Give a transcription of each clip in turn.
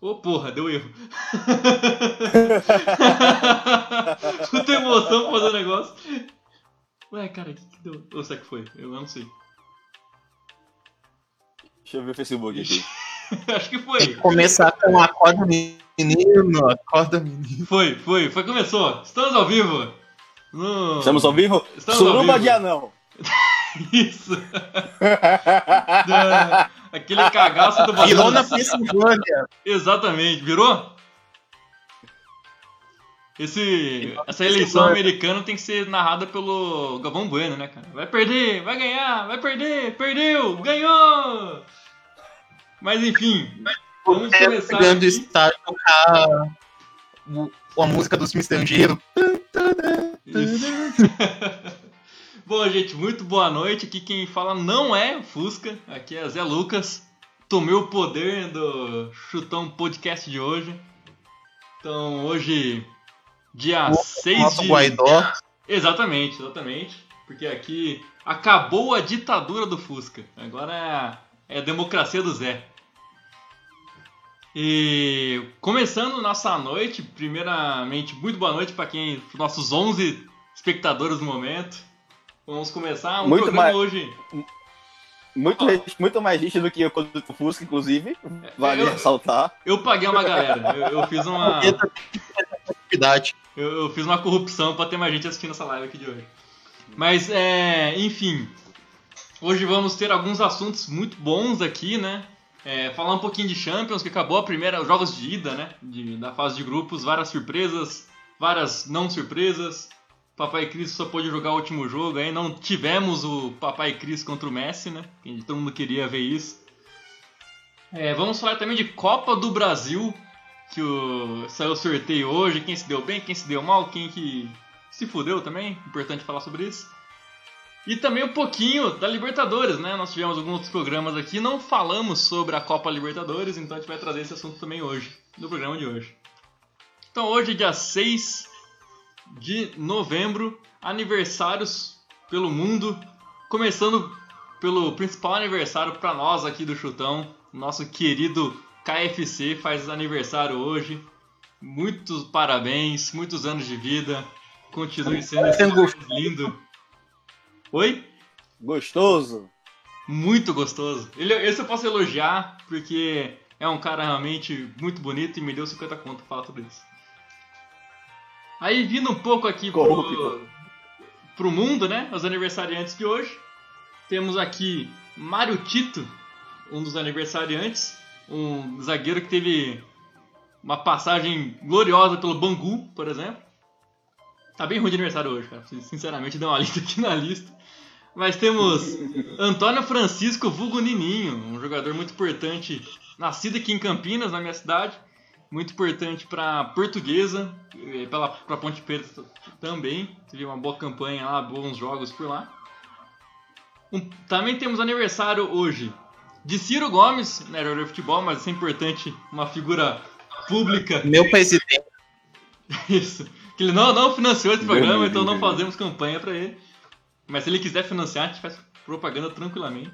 Ô porra, deu erro. Puta emoção pra fazer o negócio. Ué, cara, o que, que deu? Ou será que foi? Eu não sei. Deixa eu ver o Facebook aqui. Acho que foi. Tem que começar com acorda menino, acorda menino. Foi, foi, foi, começou. Estamos ao vivo. No... Estamos ao vivo? Estamos ao Suruba vivo. de anão. Isso. Da- Aquele cagaço do Virou na. Pensilvânia. Exatamente, virou? Esse, essa eleição americana tem que ser narrada pelo Galvão Bueno, né, cara? Vai perder, vai ganhar, vai perder, perdeu, ganhou! Mas enfim, vamos É, começar Chegando do aqui. estádio tocar o- a música dos filmes estrangeiros. Isso. Bom, gente, muito boa noite. Aqui quem fala não é o Fusca, aqui é Zé Lucas. Tomei o poder do Chutão Podcast de hoje. Então, hoje, dia 6 Nosso de. Guaidó. Exatamente, exatamente. Porque aqui acabou a ditadura do Fusca. Agora é a, é democracia do Zé. E começando nossa noite, primeiramente, muito boa noite para quem, nossos 11 espectadores no momento. Vamos começar um Muito programa mais- hoje. Muito, muito mais gente do que eu quando eu Fusca, inclusive. Vale Eu- ressaltar. Eu paguei uma galera. Eu, eu fiz uma. Atividade. Eu, eu fiz uma corrupção pra ter mais gente assistindo essa live aqui de hoje. Mas, é, enfim. Hoje vamos ter alguns assuntos muito bons aqui, né? É, falar um pouquinho de Champions, que acabou a primeira, os jogos de ida, né? De, da fase de grupos, várias surpresas, várias não surpresas. Papai Cris só pôde jogar o último jogo, aí não tivemos o Papai Cris contra o Messi, né? Todo mundo queria ver isso. É, vamos falar também de Copa do Brasil, que o, saiu o sorteio hoje, quem se deu bem, quem se deu mal, quem que se fudeu também, importante falar sobre isso. E também um pouquinho da Libertadores, né? Nós tivemos alguns outros programas aqui, não falamos sobre a Copa Libertadores, então a gente vai trazer esse assunto também hoje, no programa de hoje. Então hoje, dia 6 de novembro, aniversários pelo mundo, começando pelo principal aniversário para nós aqui do Chutão, nosso querido KFC faz aniversário hoje. Muitos parabéns, muitos anos de vida. Continue sendo esse lindo. Oi? Gostoso. Muito gostoso. Ele, esse eu posso elogiar, porque é um cara realmente muito bonito e me deu 50 conto pra falar sobre isso. Aí vindo um pouco aqui pro, pro mundo, né? Os aniversariantes de hoje. Temos aqui Mário Tito, um dos aniversariantes. Um zagueiro que teve uma passagem gloriosa pelo Bangu, por exemplo. Tá bem ruim de aniversário hoje, cara. Sinceramente, deu uma lista aqui na lista. Mas temos Antônio Francisco Vulgo Nininho, um jogador muito importante, nascido aqui em Campinas, na minha cidade. Muito importante para Portuguesa, eh, pela pra Ponte Preta também. Teve uma boa campanha lá, bons jogos por lá. Um- também temos aniversário hoje de Ciro Gomes, né, de futebol, mas isso é importante, uma figura pública. Meu presidente. Isso. Que ele não, não financiou esse programa, então não fazemos campanha pra ele. Mas se ele quiser financiar, a gente faz propaganda tranquilamente.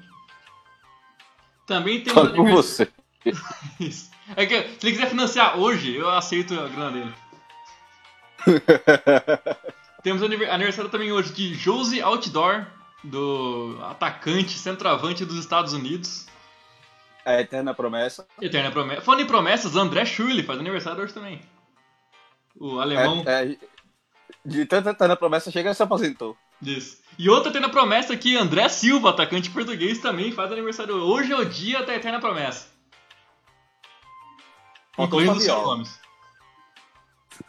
Também temos. Fala com você. Isso. É que se ele quiser financiar hoje, eu aceito a grana dele. Temos aniver- aniversário também hoje de Josie Outdoor, do atacante, centroavante dos Estados Unidos. É a eterna promessa. Eterna promessa. Falando em promessas, André Schürrle faz aniversário hoje também. O alemão. É, é, de tanta eterna promessa, chega e se aposentou. Isso. E outra eterna promessa que André Silva, atacante português, também faz aniversário. Hoje é o dia da eterna promessa. Incluindo Fabiola. Gomes.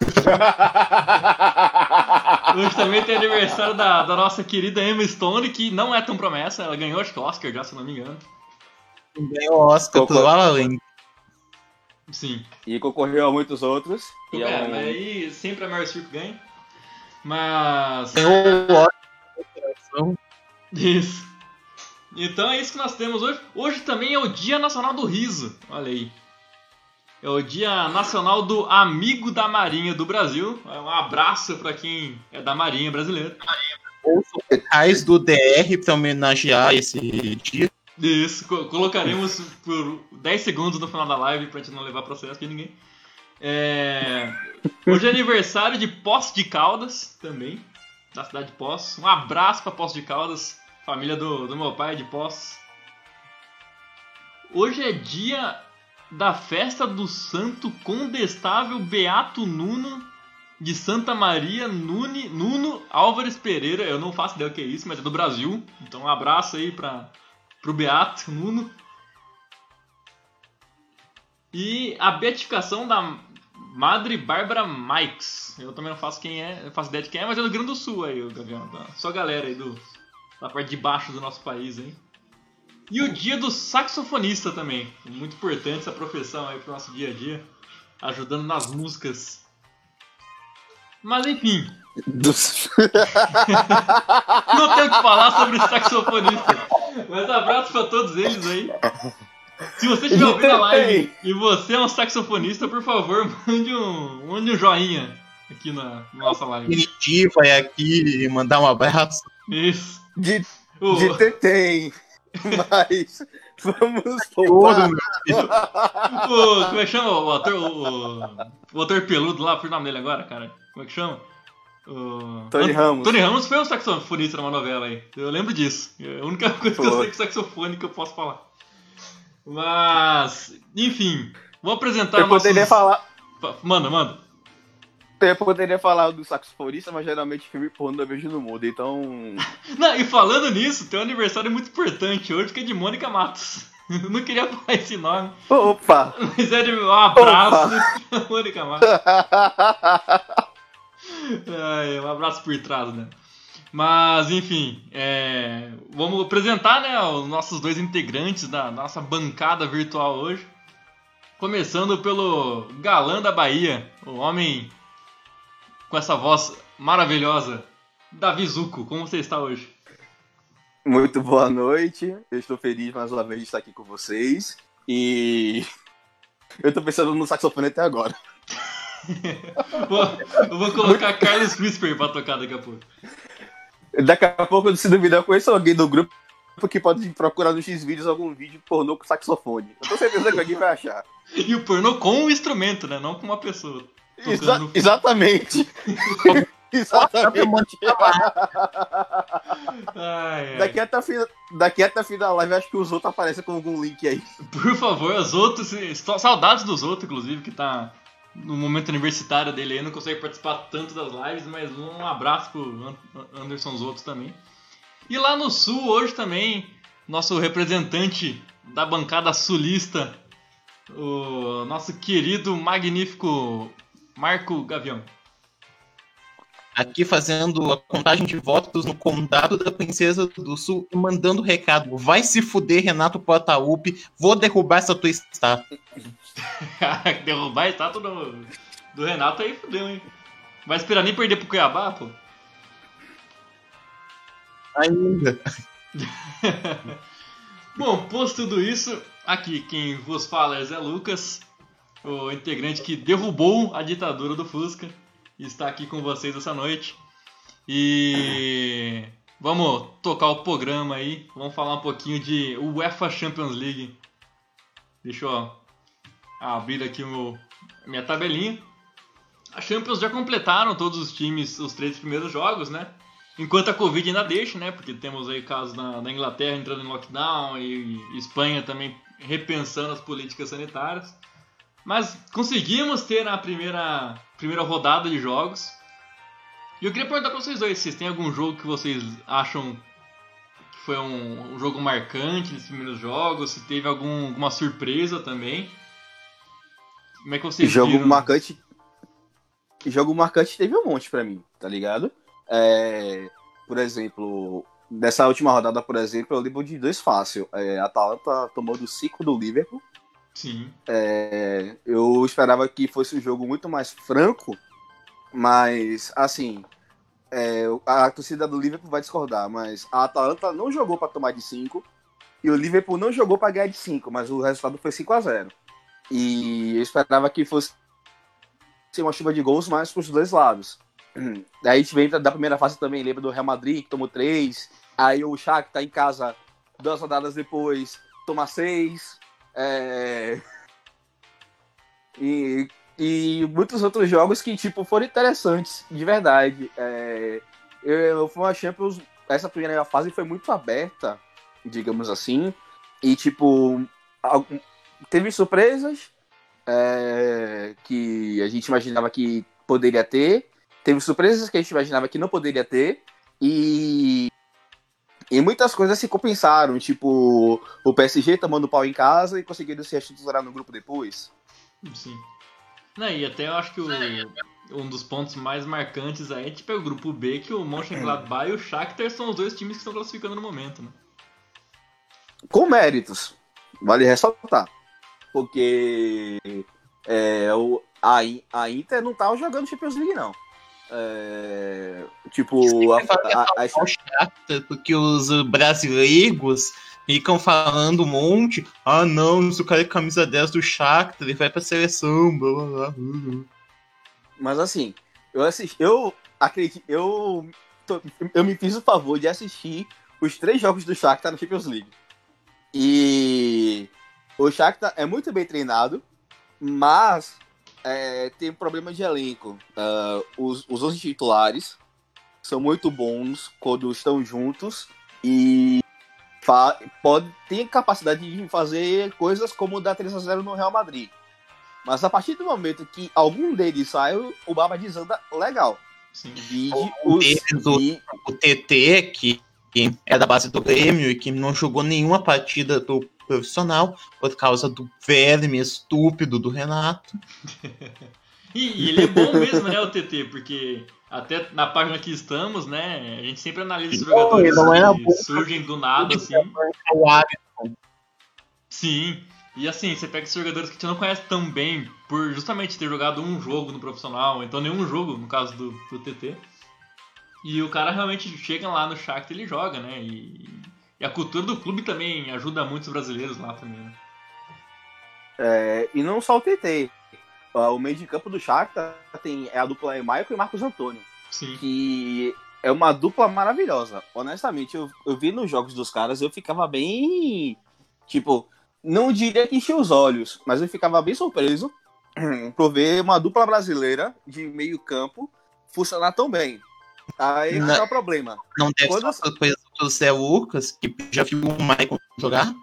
Hoje também tem aniversário da, da nossa querida Emma Stone, que não é tão promessa, ela ganhou acho que o Oscar já, se não me engano. Ganhou o Oscar pelo La La Land. Sim. E concorreu a muitos outros. E é, é um- mas aí sempre a Meryl Streep ganha. Mas. Ganhou o Oscar. Isso. Então é isso que nós temos hoje. Hoje também é o Dia Nacional do Riso. Olha aí. É o Dia Nacional do Amigo da Marinha do Brasil. É Um abraço para quem é da Marinha brasileira. Ouço locais do DR para homenagear esse dia. Isso, co- colocaremos por 10 segundos no final da live pra gente não levar processo aqui ninguém. É, Hoje é aniversário de Poços de Caldas também, da cidade de Poços. Um abraço pra Poços de Caldas, família do, do meu pai de Poços. Hoje é dia da festa do Santo Condestável Beato Nuno de Santa Maria Nune, Nuno Álvares Pereira. Eu não faço ideia o que é isso, mas é do Brasil. Então um abraço aí para pro Beato Nuno. E a beatificação da Madre Bárbara Mikes. Eu também não faço quem é, faço ideia de quem é, mas é do Rio Grande do Sul aí, o Gavião. Tá? Só a galera aí do, da parte de baixo do nosso país, hein? E o dia do saxofonista também. Muito importante essa profissão aí pro nosso dia a dia. Ajudando nas músicas. Mas enfim, Dos- não tenho o que falar sobre saxofonista. Mas abraço pra todos eles aí. Se você estiver ouvindo a live e você é um saxofonista, por favor, mande um, mande um joinha aqui na, na nossa live. Infinitivo é aqui mandar um abraço. Isso. De, O- de tetém. Mas vamos voltar. o- como é que chama o ator? O, o ator peludo lá, por nome dele agora, cara. Como é que chama? O... Tony An- Ramos. Tony Ramos foi um saxofonista numa novela aí. Eu lembro disso. É a única coisa que eu sei que saxofone que eu posso falar. Mas, enfim, vou apresentar Eu poderia nossos- falar. Fa- Manda, manda. Eu poderia falar do saxofonista, mas geralmente filme pornô eu vejo no mundo, então. Não, e falando nisso, tem um aniversário muito importante hoje que é de Mônica Matos. Eu não queria falar esse nome, Opa! mas é de um abraço pra Mônica Matos. Ai, um abraço por trás, né? Mas, enfim, é, vamos apresentar né, os nossos dois integrantes da nossa bancada virtual hoje. Começando pelo galã da Bahia, o homem com essa voz maravilhosa, Davi Zuco. Como você está hoje? Muito boa noite. Eu estou feliz mais uma vez de estar aqui com vocês. E. Eu tô pensando no saxofone até agora. Eu vou colocar Carlos Whisper pra tocar daqui a pouco. Daqui a pouco, se duvidar, eu conheço alguém do grupo que pode procurar nos X-Vídeos algum vídeo pornô com saxofone. Eu tenho certeza que alguém vai achar. E o pornô com o instrumento, né? Não com uma pessoa. Exa- exatamente. exatamente. Ai, ai. Daqui até, fim, daqui até fim da live, acho que os outros aparecem com algum link aí. Por favor, os outros. estou- Saudades dos outros, inclusive, que tá no momento universitário dele aí, não consegue participar tanto das lives, mas um abraço pro An- Anderson Zoto também. E lá no sul, hoje também, nosso representante da bancada sulista, o nosso querido, magnífico Marco Gavião. Aqui fazendo a contagem de votos no condado da Princesa do Sul e mandando recado. Vai se fuder, Renato Portaluppi. Vou derrubar essa tua estátua. Derrubar a estátua do, do Renato aí fudeu, hein? Vai esperar nem perder pro Cuiabá, pô? Ainda. Bom, posto tudo isso, aqui quem vos fala é Zé Lucas, o integrante que derrubou a ditadura do Fusca está aqui com vocês essa noite. E vamos tocar o programa aí, vamos falar um pouquinho de UEFA Champions League. Deixa eu abrir aqui o, minha tabelinha. A Champions já completaram todos os times, os três primeiros jogos, né? Enquanto a Covid ainda deixa, né? Porque temos aí casos na, na Inglaterra entrando em lockdown e, e Espanha também repensando as políticas sanitárias. Mas conseguimos ter a primeira, primeira rodada de jogos. E eu queria perguntar pra vocês dois, vocês têm algum jogo que vocês acham que foi um, um jogo marcante nesses primeiros jogos? Se teve algum, alguma surpresa também? Como é que vocês Jogo viram? marcante. Jogo marcante teve um monte pra mim, tá ligado? É, por exemplo, dessa última rodada, por exemplo, eu lembro de dois fácil. É, a Atalanta tomou do 5 do Liverpool. Sim. É, eu esperava que fosse um jogo muito mais franco, mas assim, é, a torcida do Liverpool vai discordar, mas a Atalanta não jogou pra tomar de 5 e o Liverpool não jogou pra ganhar de 5, mas o resultado foi 5 a 0 E eu esperava que fosse uma chuva de gols mais pros dois lados. Daí a gente vem da primeira fase também, lembra do Real Madrid, que tomou 3, aí o Shakhtar em casa duas rodadas depois tomar seis. É... E, e muitos outros jogos que, tipo, foram interessantes, de verdade. É... Eu, foi uma Champions, essa primeira fase foi muito aberta, digamos assim. E, tipo, teve surpresas é... que a gente imaginava que poderia ter. Teve surpresas que a gente imaginava que não poderia ter. E e muitas coisas se compensaram, tipo o PSG tomando pau em casa e conseguindo se estruturar no grupo depois. Sim. Não, e até eu acho que o, um dos pontos mais marcantes aí é tipo é o grupo B, que o Mönchengladbach e o Shakhtar são os dois times que estão classificando no momento, né? Com méritos, vale ressaltar. Porque é, o, a, a Inter não tava jogando Champions League, não. É, tipo, a, a, a, chata, porque os brasileiros ficam falando um monte. Ah, não, se o cara é camisa 10 do Shakhtar, ele vai pra seleção. Blá, blá, blá. Mas assim, eu assisti, eu acredito, eu, tô, eu me fiz o favor de assistir os três jogos do Shakhtar na Champions League. E o Shakhtar é muito bem treinado, mas é, tem problema de elenco. Uh, os, os 11 titulares são muito bons quando estão juntos e pode ter capacidade de fazer coisas como dar 3 a 0 no Real Madrid. Mas a partir do momento que algum deles sai, o Baba desanda legal. Sim. Vide o, os, o TT, que é da base do Grêmio e que não jogou nenhuma partida do profissional por causa do verme estúpido do Renato. e, e, ele é bom mesmo, né, o TT, porque até na página que estamos, né, a gente sempre analisa os jogadores que surgem do nada, assim. Sim. E assim, você pega esses jogadores que você não conhece tão bem por justamente ter jogado um jogo no profissional, então nenhum jogo, no caso do, do TT. E o cara realmente chega lá no Shakhtar e ele joga, né? E e a cultura do clube também ajuda muitos brasileiros lá também, né? É, e não só o TT. O meio de campo do Shakhtar tem é a dupla Michael e Marcos Antônio. Sim. Que é uma dupla maravilhosa. Honestamente, eu, eu vi nos jogos dos caras, eu ficava bem. Tipo, não diria que enchia os olhos, mas eu ficava bem surpreso por ver uma dupla brasileira de meio campo funcionar tão bem. Aí não, é o problema. Não deve Quando... ser surpresa do Zé Lucas, que já viu o Michael jogar?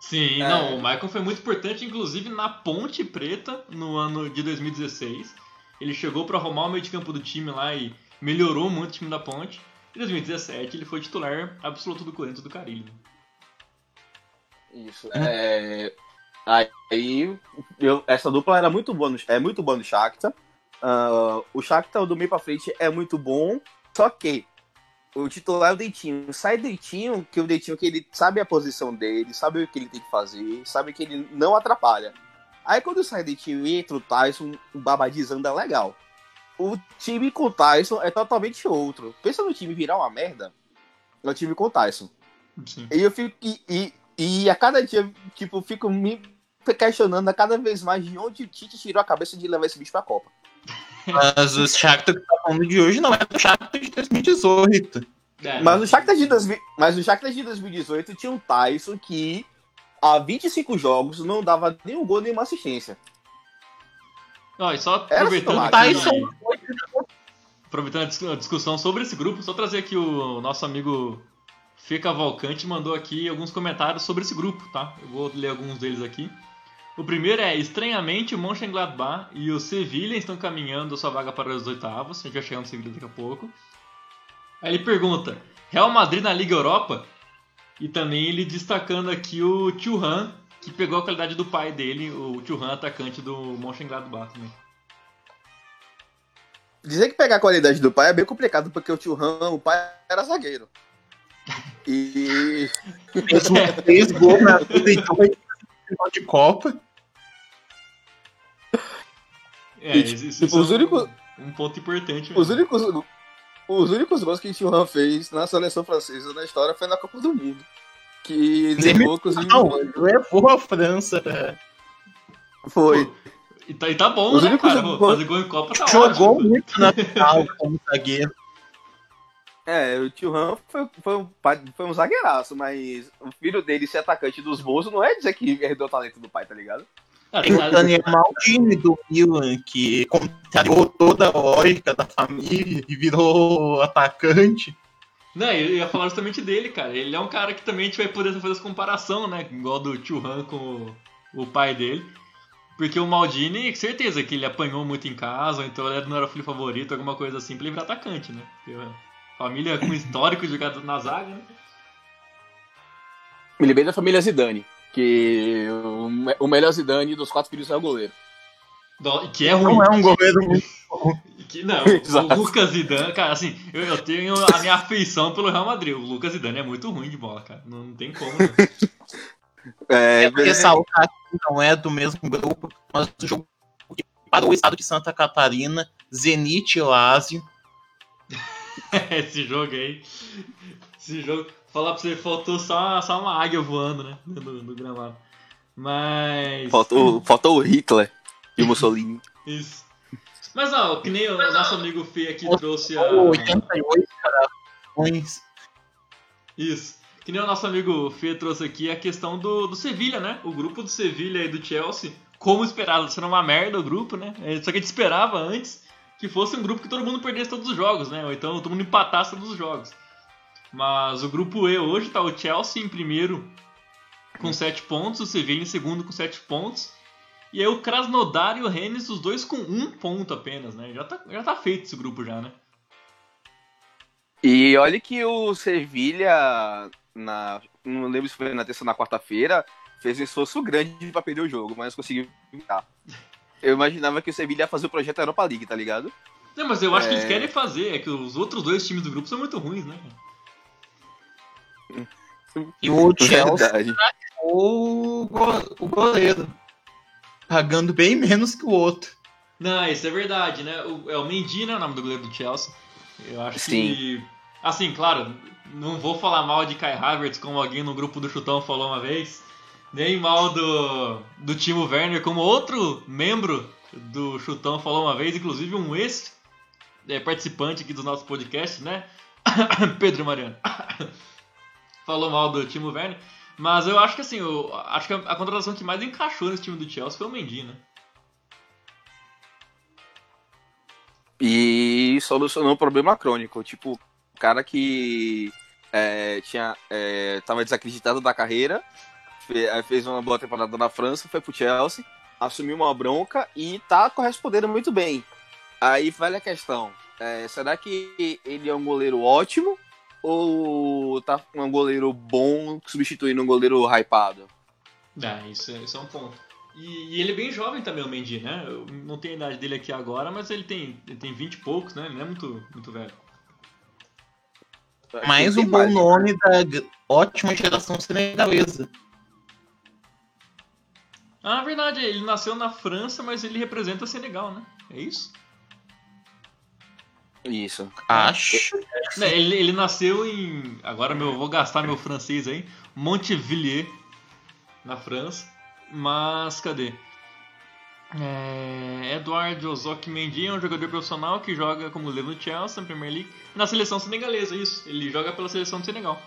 Sim, é. não, o Michael foi muito importante, inclusive na Ponte Preta, no ano de 2016. Ele chegou para arrumar o meio de campo do time lá e melhorou muito o time da Ponte. Em 2017 ele foi titular absoluto do Corinthians do Carilho. Isso. É... Aí eu, essa dupla era muito boa no, é muito boa no Shakhtar. Uh, o Shakhtar do meio pra frente é muito bom, só que o titular é o Deitinho. Sai Deitinho, que o Deitinho que ele sabe a posição dele, sabe o que ele tem que fazer, sabe que ele não atrapalha. Aí quando sai Deitinho e entra o Tyson, o Babadiz anda legal. O time com o Tyson é totalmente outro. Pensa no time virar uma merda, é o time com o Tyson. Sim. E eu fico. E, e, e, a cada dia, tipo, fico me questionando a cada vez mais de onde o Tite tirou a cabeça de levar esse bicho pra Copa. Mas o Shakhtar que tá falando de hoje não é do Shakhtar de 2018. É, mas, o Shakhtar de 2000, mas o Shakhtar de 2018 tinha um Tyson que há 25 jogos não dava nenhum gol, nenhuma assistência. Ó, e só aproveitando, Tyson... aproveitando a discussão sobre esse grupo, só trazer aqui o nosso amigo Fê Cavalcante mandou aqui alguns comentários sobre esse grupo, tá? Eu vou ler alguns deles aqui. O primeiro é, estranhamente, o Mönchengladbach e o Sevilha estão caminhando sua vaga para os oitavos. A gente vai chegar no Sevilha daqui a pouco. Aí ele pergunta, Real Madrid na Liga Europa? E também ele destacando aqui o Thuram, que pegou a qualidade do pai dele, o Thuram, atacante do Mönchengladbach também. Dizer que pegar a qualidade do pai é bem complicado, porque o Thuram, o pai era zagueiro. E... Fez gols na vida, então final de Copa. É, isso, isso tipo, os é únicos, um ponto importante. Os únicos, os únicos gols que o Thuram fez na seleção francesa na história foi na Copa do Mundo. Que levou, inclusive. Não, levou a França. Foi. e, tá, e tá bom, os né, cara? Gols... Fazer gol em Copa tá Jogou ótimo. muito na final como zagueiro. É, o tio Han foi, foi, um, foi um zagueiraço, mas o filho dele ser atacante dos bolsos não é dizer que herdou o talento do pai, tá ligado? Ah, Tem o Daniel Maldini do Milan, que contrariou toda a lógica da família e virou atacante. Não, eu ia falar justamente dele, cara. Ele é um cara que também a gente vai poder fazer essa comparação, né? Igual do tio Han com o, o pai dele. Porque o Maldini, certeza que ele apanhou muito em casa, ou então ele não era o filho favorito, alguma coisa assim, pra ele virar atacante, né? Porque, família com histórico de jogar na zaga, né? Me lembrei da família Zidane, que o melhor Zidane dos quatro filhos é o goleiro. Que é ruim. Não é um goleiro muito que, não, o Lucas Zidane, cara, assim, eu, eu, tenho a minha afeição pelo Real Madrid. O Lucas Zidane é muito ruim de bola, cara. Não, não tem como, né? É, é porque ressaltar que não é do mesmo grupo, mas o jogo para o estado de Santa Catarina, Zenit e Lazio. Esse jogo aí. Esse jogo. Falar pra você, faltou só, só uma águia voando, né? No, no gramado. Mas. Faltou, faltou o Hitler e o Mussolini. Isso. Mas ó, que nem o nosso amigo Fê aqui trouxe a. 88 cara. Isso. Que nem o nosso amigo Fê trouxe aqui a questão do, do Sevilha, né? O grupo do Sevilha e do Chelsea, como esperado, sendo uma merda o grupo, né? É, só que a gente esperava antes que fosse um grupo que todo mundo perdesse todos os jogos, né? Ou então todo mundo empatasse todos os jogos. Mas o grupo E hoje tá o Chelsea em primeiro com 7 pontos, o Sevilha em segundo com 7 pontos. E aí o Krasnodar e o Rennes, os dois com um ponto apenas, né? Já tá, já tá feito esse grupo já, né? E olha que o Sevilha, na, não lembro se foi na terça ou na quarta-feira, fez um esforço grande para perder o jogo, mas conseguiu evitar. Eu imaginava que o Sevilha ia fazer o projeto Europa League, tá ligado? Não, mas eu acho é... que eles é. querem fazer, é que os outros dois times do grupo são muito ruins, né? E o Chelsea o, o goleiro pagando bem menos que o outro. Não, isso é verdade, né? O, é o Mendy, né? O nome do goleiro do Chelsea. Eu acho Sim. que. Assim, claro, não vou falar mal de Kai Havertz, como alguém no grupo do Chutão falou uma vez. Nem mal do, do Timo Werner, como outro membro do Chutão falou uma vez, inclusive um ex-participante é, aqui do nosso podcast, né? Pedro Mariano. falou mal do Timo Werner. Mas eu acho que assim, eu acho que a, contratação que mais encaixou nesse time do Chelsea foi o Mendy, né? E solucionou um problema crônico. Tipo, o cara que é, tinha, é, tava desacreditado da carreira, fez uma boa temporada na França, foi pro Chelsea, assumiu uma bronca e tá correspondendo muito bem. Aí vale a questão: é, será que ele é um goleiro ótimo ou tá um goleiro bom substituindo um goleiro hypado? É, isso, é, isso é um ponto. E, e, ele é bem jovem também, o Mendy, né? Eu não tenho a idade dele aqui agora, mas ele tem, ele tem 20 e poucos, né? Ele não é muito, muito velho. Mais um bom nome da ótima geração senegalesa. Ah, verdade, ele nasceu na França, mas ele representa Senegal, né? É isso? Isso. Acho. É, ele, ele nasceu em. Agora meu, vou gastar meu francês aí. Montevilliers, na França. Mas cadê? É, Eduardo Ozok Mendy é um jogador profissional que joga como goleiro no Chelsea, na Premier League, na seleção senegalesa, isso. Ele joga pela seleção do Senegal.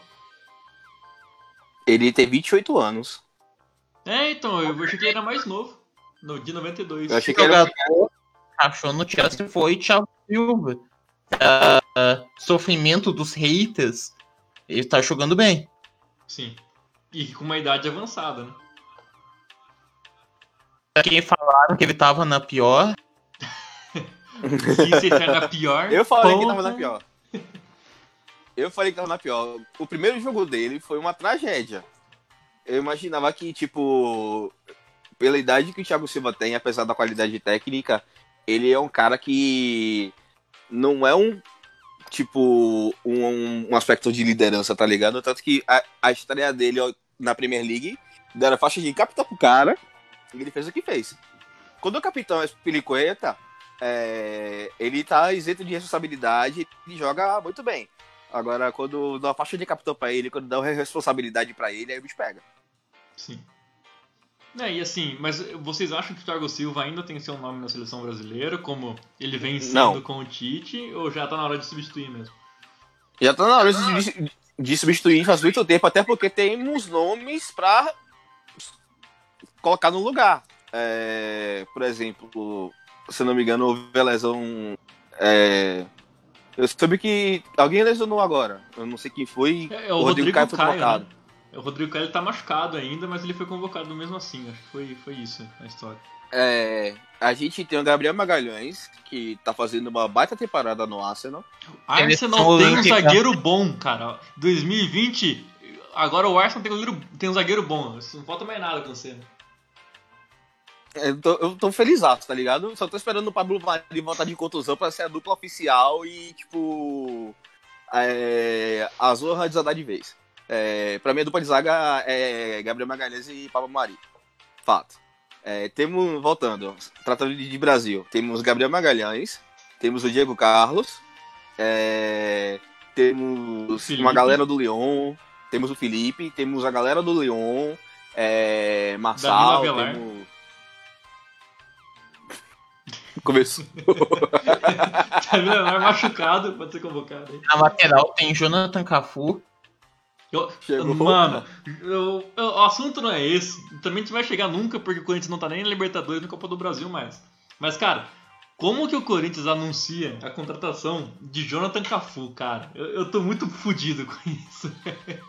Ele tem 28 anos. É, então, eu achei que ele era mais novo. No, de 92. Eu achei que era... achou no Chelsea foi Thiago Silva. Uh, sofrimento dos haters, ele tá jogando bem. Sim. E com uma idade avançada, né? Quem falaram que ele tava na pior. Se você tá na pior. Eu falei ponta... que tava na pior. Eu falei que tava na pior. O primeiro jogo dele foi uma tragédia. Eu imaginava que, tipo, pela idade que o Thiago Silva tem, apesar da qualidade técnica, ele é um cara que não é um tipo um, um aspecto de liderança, tá ligado? Tanto que a, a estreia dele na Premier League deram faixa de capitão pro cara e ele fez o que fez. Quando o capitão é Pilicueta, é, ele tá isento de responsabilidade e joga muito bem. Agora, quando dá uma faixa de capitão pra ele, quando dá uma responsabilidade para ele, aí o bicho pega. Sim. É, e assim, mas vocês acham que o Thiago Silva ainda tem seu nome na seleção brasileira, como ele vem sendo Não. com o Tite, ou já tá na hora de substituir mesmo? Já tá na hora de, de substituir faz muito tempo, até porque temos nomes pra colocar no lugar. É, por exemplo, se não me engano, houve a lesão. É, eu soube que alguém lesionou agora. Eu não sei quem foi. É, é o, Rodrigo, Rodrigo Caio foi convocado. Né? O Rodrigo Caio tá machucado ainda, mas ele foi convocado mesmo assim. Acho que foi, foi isso a história. É, a gente tem o Gabriel Magalhães, que tá fazendo uma baita temporada no Arsenal. Arsenal tem um zagueiro bom, cara. 2020, agora o Arsenal tem um zagueiro, tem um zagueiro bom. Não falta mais nada com você. Eu tô, eu tô feliz, tá ligado? Só tô esperando o Pablo Mari voltar de contusão pra ser a dupla oficial e, tipo. É, a Zorra desandar de vez. É, pra mim, a dupla de zaga é Gabriel Magalhães e Pablo Mari. Fato. É, temos, voltando, tratando de Brasil, temos Gabriel Magalhães, temos o Diego Carlos, é, temos uma galera do Leon, temos o Felipe, temos a galera do Leon, é, Marçal, temos... Começou. Danilo machucado, pode ser convocado. Aí. Na lateral tem Jonathan Cafu, eu, mano, eu, eu, o assunto não é esse. Também gente vai chegar nunca, porque o Corinthians não tá nem na Libertadores na Copa do Brasil mais. Mas, cara, como que o Corinthians anuncia a contratação de Jonathan Cafu, cara? Eu, eu tô muito fodido com isso.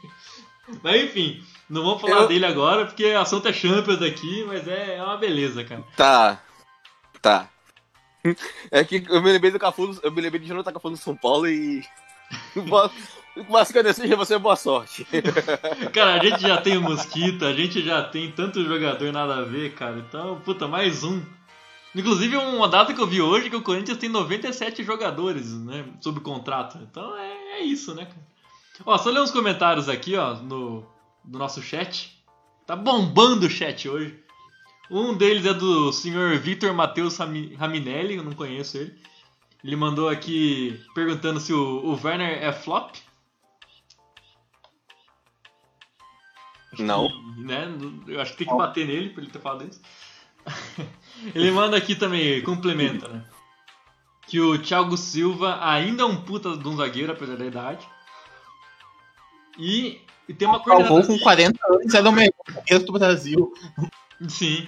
mas enfim, não vamos falar eu... dele agora, porque o assunto é Champions aqui, mas é, é uma beleza, cara. Tá. Tá. É que eu me lembrei do Cafu, eu me lembrei de Jonathan Cafu no São Paulo e. Mas que eu desejo você boa sorte. Cara, a gente já tem o Mosquito, a gente já tem tanto jogador nada a ver, cara. Então, puta, mais um. Inclusive, uma data que eu vi hoje que o Corinthians tem 97 jogadores, né, sob contrato. Então é, é isso, né, cara. Ó, só ler uns comentários aqui, ó, no, no nosso chat. Tá bombando o chat hoje. Um deles é do senhor Vitor Matheus Raminelli, eu não conheço ele. Ele mandou aqui perguntando se o, o Werner é flop. Não. Que, né, eu acho que tem que bater nele pra ele ter falado isso. ele manda aqui também, complementa, né? Que o Thiago Silva ainda é um puta de um zagueiro, apesar da idade. E, e tem uma coordenação. com 40 anos, é do melhor do Brasil. Sim.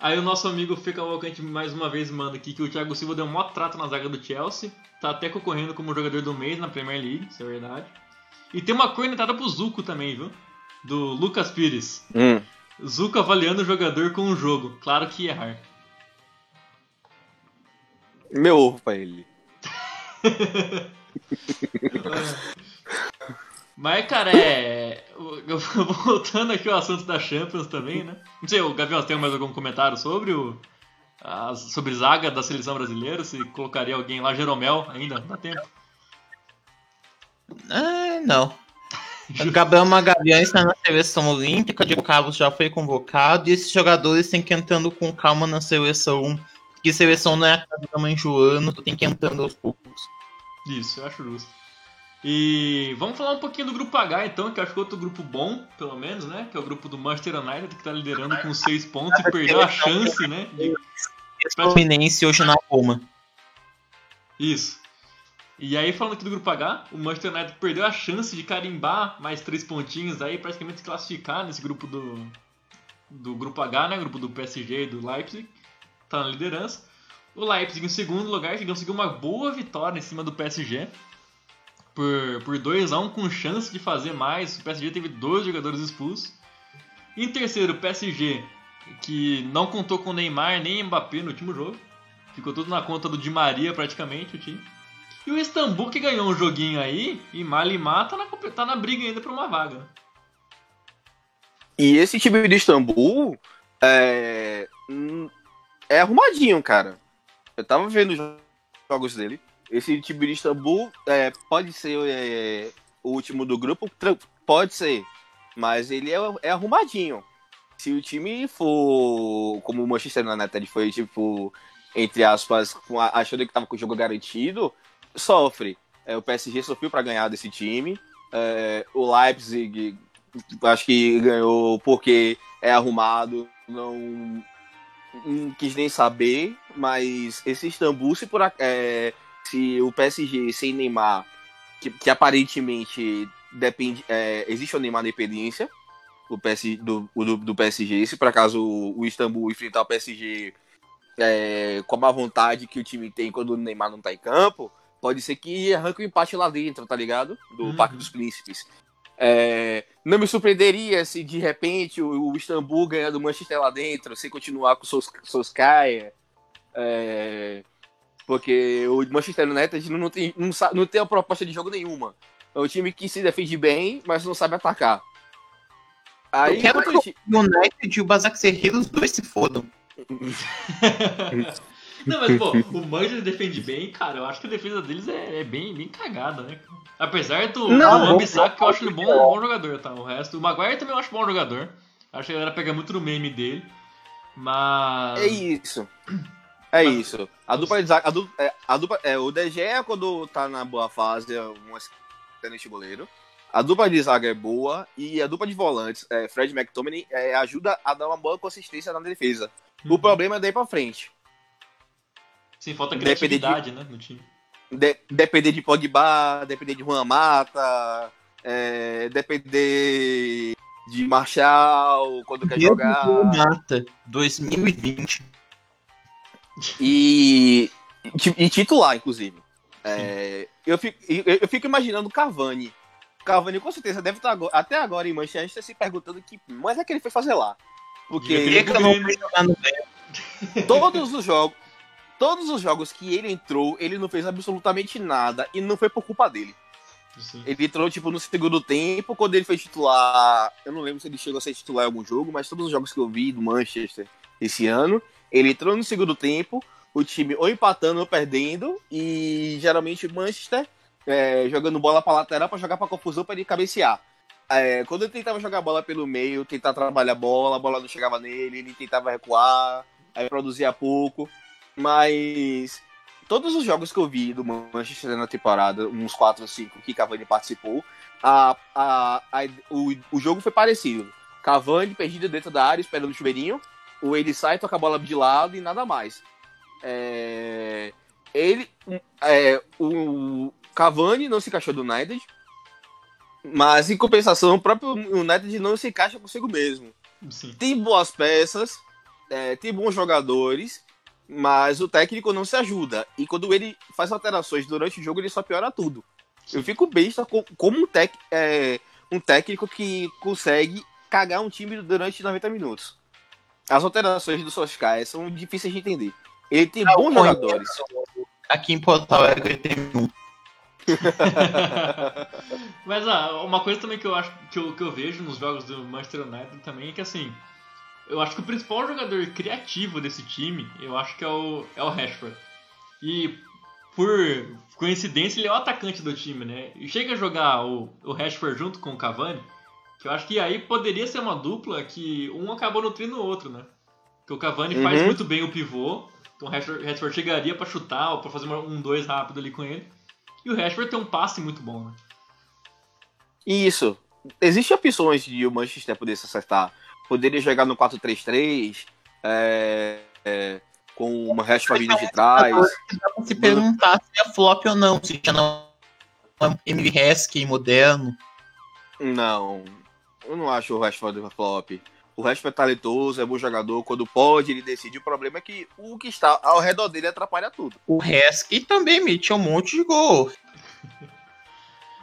Aí o nosso amigo Fê Cavalcante mais uma vez manda aqui que o Thiago Silva deu um maior trato na zaga do Chelsea. Tá até concorrendo como jogador do mês na Premier League, isso é verdade. E tem uma cornetada pro Zuco também, viu? Do Lucas Pires. Hum. Zuco avaliando o jogador com o jogo. Claro que errar. Meu ovo pra ele. Mas, cara, é. Voltando aqui ao assunto da Champions também, né? Não sei, o Gavião, tem mais algum comentário sobre o. A, sobre zaga da seleção brasileira? Se colocaria alguém lá, Jeromel, ainda? Dá tempo? Ah, não. O Gabriel Magalhães está na seleção olímpica, o Diego Carlos já foi convocado, e esses jogadores têm que ir entrando com calma na seleção. Porque seleção não é a casa da mãe Joana, tu tem que ir entrando aos poucos. Isso, eu acho justo. E vamos falar um pouquinho do grupo H, então, que eu acho que é outro grupo bom, pelo menos, né? Que é o grupo do Manchester United, que está liderando com seis pontos e perdeu a chance, né? De... Fluminense hoje na Roma. Isso. E aí, falando aqui do grupo H, o Manchester United perdeu a chance de carimbar mais três pontinhos aí, praticamente se classificar nesse grupo do, do grupo H, né? Grupo do PSG e do Leipzig. Tá na liderança. O Leipzig em segundo lugar, que conseguiu uma boa vitória em cima do PSG por, por 2 a 1 um, com chance de fazer mais. O PSG teve dois jogadores expulsos. Em terceiro, o PSG, que não contou com Neymar nem Mbappé no último jogo. Ficou tudo na conta do Di Maria praticamente o time. E o Istambul que ganhou um joguinho aí, e Malimar tá na, tá na briga ainda por uma vaga. E esse time de Istambul é, hum, é arrumadinho, cara. Eu tava vendo os jogos dele. Esse time de Istambul é, pode ser é, o último do grupo, pode ser, mas ele é, é, arrumadinho. Se o time for como o Manchester United foi, tipo, entre aspas, achando que tava com o jogo garantido, sofre. É, o PSG sofreu para ganhar desse time. É, o Leipzig, acho que ganhou porque é arrumado, não, não quis nem saber, mas esse Istambul, se por é, se o PSG sem Neymar que, que aparentemente depende, é, existe uma Neymar dependência do, PS, do, do, do PSG. Se por acaso o, o Istambul enfrentar o PSG é, com a vontade que o time tem quando o Neymar não tá em campo, pode ser que arranque o um empate lá dentro, tá ligado? Do uhum. Parque dos Príncipes. É, não me surpreenderia se de repente o, o Istambul ganhando o Manchester lá dentro, sem continuar com o Solskjaer. É, porque o Manchester United não tem, não, não tem uma proposta de jogo nenhuma. É um time que se defende bem, mas não sabe atacar. Aí, eu quero que o United e o Basak Serreiro, os dois se fodam. Não, mas, pô, o Manchester defende bem, cara. Eu acho que a defesa deles é, é bem, bem cagada, né? Apesar do, não, do que eu acho ele bom, bom jogador, tá? O resto, o Maguire também eu acho bom jogador. Acho que a galera pega muito no meme dele. Mas. É isso. É mas... isso. A dupla de a dupla, é, a dupla, é, o DG é quando tá na boa fase, é um excelente goleiro. A dupla de zaga é boa e a dupla de volantes, é, Fred McTominay, é, ajuda a dar uma boa consistência na defesa. Uhum. O problema é daí pra frente. Sim, falta criatividade, de, né, no time. De, depender de Pogba, depender de Juan Mata, é, depender de Marshall quando quer jogar. Mata, 2020. E, e titular, inclusive. É, eu, fico, eu, eu, fico imaginando Cavani. Cavani com certeza deve estar agora, até agora em Manchester se perguntando que mas é que ele foi fazer lá. Porque ele não todos os jogos, todos os jogos que ele entrou, ele não fez absolutamente nada e não foi por culpa dele. Sim. Ele entrou, tipo, no segundo tempo, quando ele foi titular. Eu não lembro se ele chegou a ser titular em algum jogo, mas todos os jogos que eu vi do Manchester esse ano, ele entrou no segundo tempo, o time ou empatando ou perdendo, e geralmente o Manchester é, jogando bola para lateral para jogar para confusão para ele cabecear. É, quando ele tentava jogar bola pelo meio, tentar trabalhar a bola, a bola não chegava nele, ele tentava recuar, aí produzia pouco. Mas todos os jogos que eu vi do Manchester na temporada, uns 4 ou 5 que Cavani participou, a, a, a, o, o jogo foi parecido. Cavani perdido dentro da área, esperando o chuveirinho. O ele sai, toca a bola de lado e nada mais. É, ele, é, o Cavani não se encaixou do United, mas em compensação, o próprio United não se encaixa consigo mesmo. Sim. Tem boas peças, é, tem bons jogadores, mas o técnico não se ajuda. E quando ele faz alterações durante o jogo, ele só piora tudo. Eu fico besta como um, tec, é, um técnico que consegue cagar um time durante 90 minutos. As alterações do Solskjaer são difíceis de entender. Ele tem não, bons jogadores. Aqui em Porto Alegre tem um. Mas ah, uma coisa também que eu acho que eu, que eu vejo nos jogos do Manchester United também é que assim eu acho que o principal jogador criativo desse time, eu acho que é o, é o Rashford. E por coincidência, ele é o atacante do time, né? E chega a jogar o, o Rashford junto com o Cavani, que eu acho que aí poderia ser uma dupla que um acabou nutrindo o outro, né? Que o Cavani uhum. faz muito bem o pivô, então o Rashford, Rashford chegaria para chutar ou para fazer um dois rápido ali com ele. E o Rashford tem um passe muito bom, né? Isso. Existem opções de o Manchester poder se acertar poderia jogar no 4-3-3, é, é, com uma Rashford vindo de trás. Se perguntar se é flop ou não, se já não é Emily Heskey moderno. Não, eu não acho o Rashford flop. O Rashford é talentoso, é bom jogador, quando pode ele decide. O problema é que o que está ao redor dele atrapalha tudo. O Heskey também mete um monte de gol.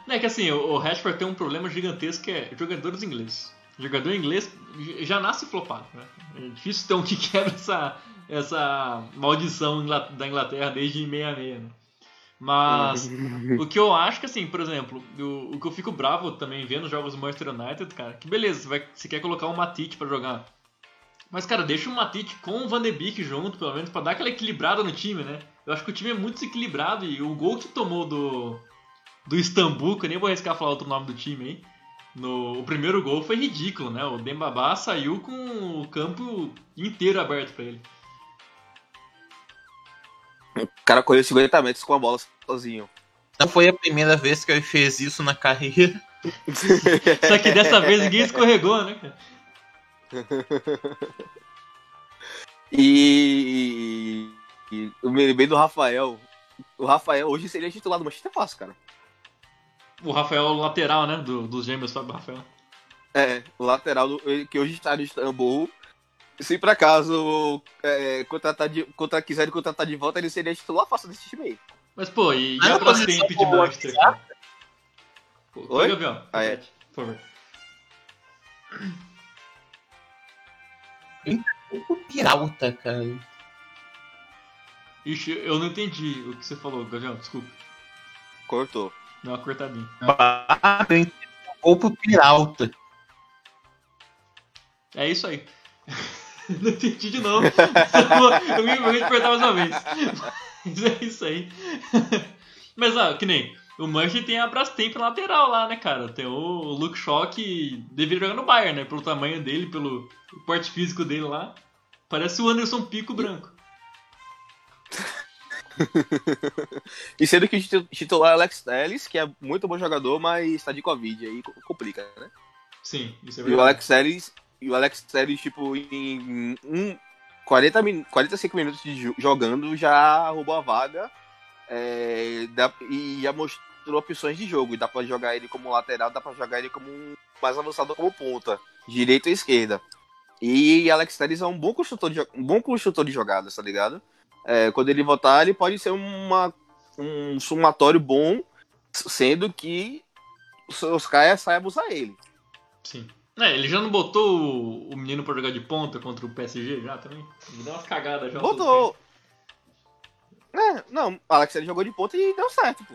Não, é que assim, o Rashford tem um problema gigantesco que é jogadores ingleses jogador inglês já nasce flopado, né? É difícil ter um que quebra essa, essa maldição da Inglaterra desde 66, né? Mas o que eu acho que, assim, por exemplo, o, o que eu fico bravo também vendo os jogos do Manchester United, cara, que beleza, você, vai, você quer colocar um Matite para jogar. Mas, cara, deixa o Matite com o Van de Beek junto, pelo menos, pra dar aquela equilibrada no time, né? Eu acho que o time é muito desequilibrado e o gol que tomou do, do Istambul, que eu nem vou arriscar falar outro nome do time aí, no, o primeiro gol foi ridículo, né? O Dembabá saiu com o campo inteiro aberto para ele. O cara correu 50 metros com a bola sozinho. Não foi a primeira vez que ele fez isso na carreira. Só que dessa vez ninguém escorregou, né, cara? E, e, eu me lembrei do Rafael. O Rafael hoje seria titular do Manchester fácil, cara. o Rafael lateral, né? Do, dos gêmeos Fábio Rafael. É, o lateral do- que hoje está no Istambul. Se por acaso é, contratar de, contra, quiserem contratar de volta, ele seria titular fácil desse time aí. Mas, pô, e, Mas e na a Brastemp posição de cara? Pô, Oi? Gabriel. Ah, é. Por favor. O Piralta, cara. Ixi, eu não entendi o que você falou, Gabriel, desculpa. Cortou. Deu uma cortadinha. Ah, eu entendi. Ou pro Piralta. É isso aí. não entendi de novo. eu me vou te perguntar mais uma vez. Mas é isso aí. Mas, ó, que nem. O Manchester tem a Brastemp lateral lá, né, cara? Tem o Luke Shaw que deveria jogar no Bayern, né? Pelo tamanho dele, pelo porte físico dele lá. Parece o Anderson Pico branco. E sendo que o titu- titular é Alex Telles, que é muito bom jogador, mas está de Covid, aí co- complica, né? Sim, isso é E o verdade. Alex Telles, e o Alex Telles tipo, em um, 40 min, 45 minutos jogando, já roubou a vaga é, dá- e já mostrou opções de jogo. Dá pra jogar ele como lateral, dá pra jogar ele como um mais avançado como ponta, direita ou esquerda. E Alex Telles é um bom construtor de, um bom construtor de jogadas, tá ligado? É, quando ele voltar, ele pode ser uma, um somatório bom, sendo que os caras saibam usar ele. Sim. É, ele já não botou o, o menino pra jogar de ponta contra o PSG já também? Ele deu umas cagadas já. Botou. É, não, Alex ele jogou de ponta e deu certo, pô.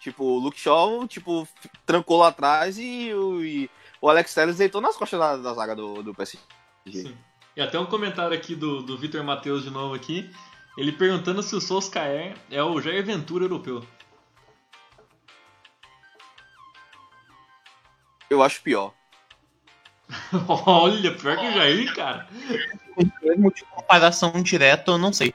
Tipo, o Luke Shaw, tipo, trancou lá atrás e o, e o Alex Telles deitou nas costas da, da zaga do, do PSG. Sim. E até um comentário aqui do, do Vitor Matheus de novo aqui. Ele perguntando se o Solskjaer é o Jair Ventura europeu. Eu acho pior. Olha, pior que o Jair, cara. Em termos de comparação direta, eu não sei.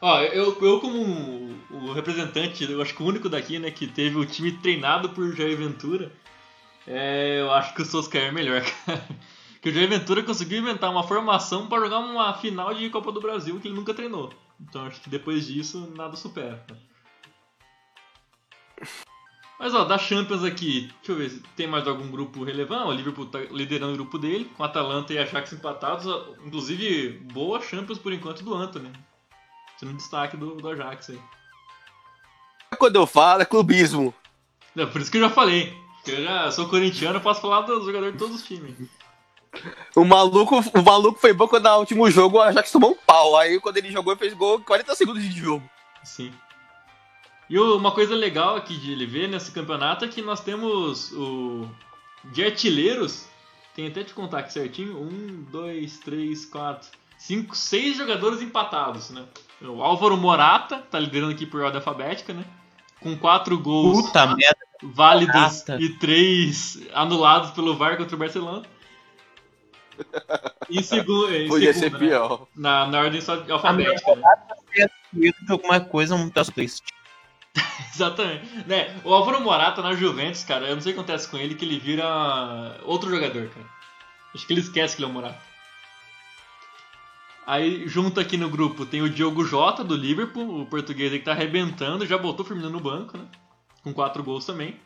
Ó, eu, eu como um- o representante, eu acho que o único daqui, né, que teve o time treinado por Jair Ventura, é, eu acho que o Solskjaer é melhor, cara. Que o Jair Ventura conseguiu inventar uma formação pra jogar uma final de Copa do Brasil que ele nunca treinou. Então acho que depois disso, nada supera. cara. Mas ó, da Champions aqui, deixa eu ver se tem mais algum grupo relevante. O Liverpool tá liderando o grupo dele, com Atalanta e Ajax empatados. Inclusive, boa Champions por enquanto do Anthony. Sendo destaque do, do Ajax aí. Quando eu falo, é clubismo. É por isso que eu já falei. Eu já sou corintiano, posso falar dos jogadores de todos os times. O maluco, o maluco foi bom quando no último jogo o Ajax tomou um pau. Aí quando ele jogou, ele fez gol em 40 segundos de jogo. Sim. E uma coisa legal aqui de ele ver nesse campeonato é que nós temos o. De artilheiros, tem até te contar aqui certinho: um, dois, três, quatro, cinco, seis jogadores empatados, né? O Álvaro Morata tá liderando aqui por ordem alfabética, né? Com quatro gols Puta merda. válidos Morata. e três anulados pelo VAR contra o Barcelona. Em, segu em Podia ser segundo, né? pior. Na, na ordem só alfabética, né? De alguma coisa muito triste. Exatamente. Né? O Álvaro Morata na Juventus, cara, eu não sei o que acontece com ele, que ele vira outro jogador, cara. Acho que ele esquece que ele é o Morata. Aí, junto aqui no grupo, tem o Diogo Jota, do Liverpool, o português aí que tá arrebentando, já botou o Firmino no banco, né? Com quatro gols também.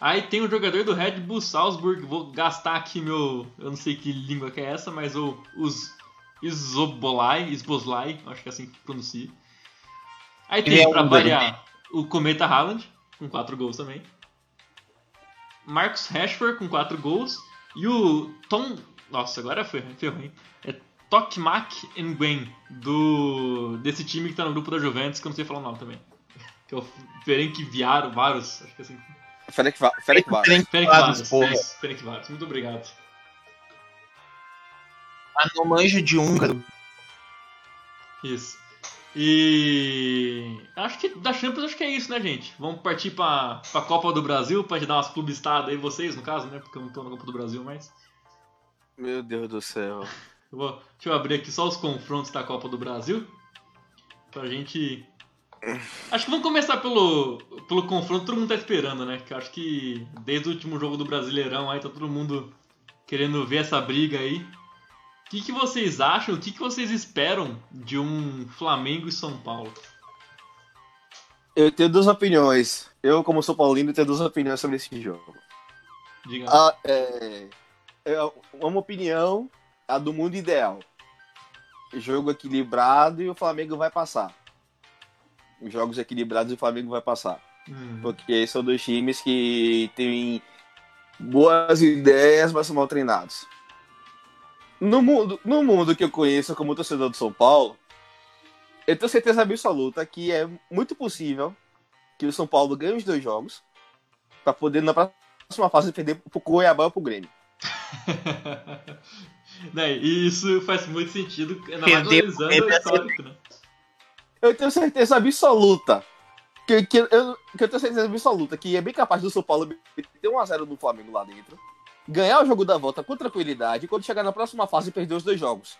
Aí tem o jogador do Red Bull Salzburg, vou gastar aqui meu... Eu não sei que língua que é essa, mas o, os Isobolai, Isboslai, acho que é assim que pronuncia. Aí tem, é pra variar, o Cometa Haaland, com 4 gols também. Marcos Rashford, com 4 gols. E o Tom... Nossa, agora foi, ferrou, hein? É Tokmak Nguyen, do... desse time que tá no grupo da Juventus, que eu não sei falar o nome também. Que é o Ferenc Viaro, Varos, acho que é assim. Ferenc Va- Ferenc Varos. Ferenc Varos, muito obrigado. A não manja de húngaro. Isso. E acho que da Champions acho que é isso, né, gente? Vamos partir pra, pra Copa do Brasil pra te dar umas clubistadas aí, vocês, no caso, né? Porque eu não tô na Copa do Brasil mais. Meu Deus do céu. Eu vou, deixa eu abrir aqui só os confrontos da Copa do Brasil. Pra gente. Acho que vamos começar pelo, pelo confronto que todo mundo tá esperando, né? Que acho que desde o último jogo do Brasileirão aí tá todo mundo querendo ver essa briga aí. O que, que vocês acham? O que, que vocês esperam de um Flamengo e São Paulo? Eu tenho duas opiniões. Eu, como sou paulino, tenho duas opiniões sobre esse jogo. Diga. Ah, é, é uma opinião, a do mundo ideal. Jogo equilibrado e o Flamengo vai passar. Jogos equilibrados e o Flamengo vai passar. Hum. Porque são dois times que têm boas ideias, mas são mal treinados. No mundo, no mundo que eu conheço como torcedor do São Paulo, eu tenho certeza absoluta que é muito possível que o São Paulo ganhe os dois jogos para poder na próxima fase perder pro Cuiabá ou pro Grêmio. né, e isso faz muito sentido, analisando o histórico, né? Eu tenho certeza absoluta que, que, eu, que eu tenho certeza absoluta que é bem capaz do São Paulo meter 1x0 no Flamengo lá dentro, ganhar o jogo da volta com tranquilidade e quando chegar na próxima fase perder os dois jogos.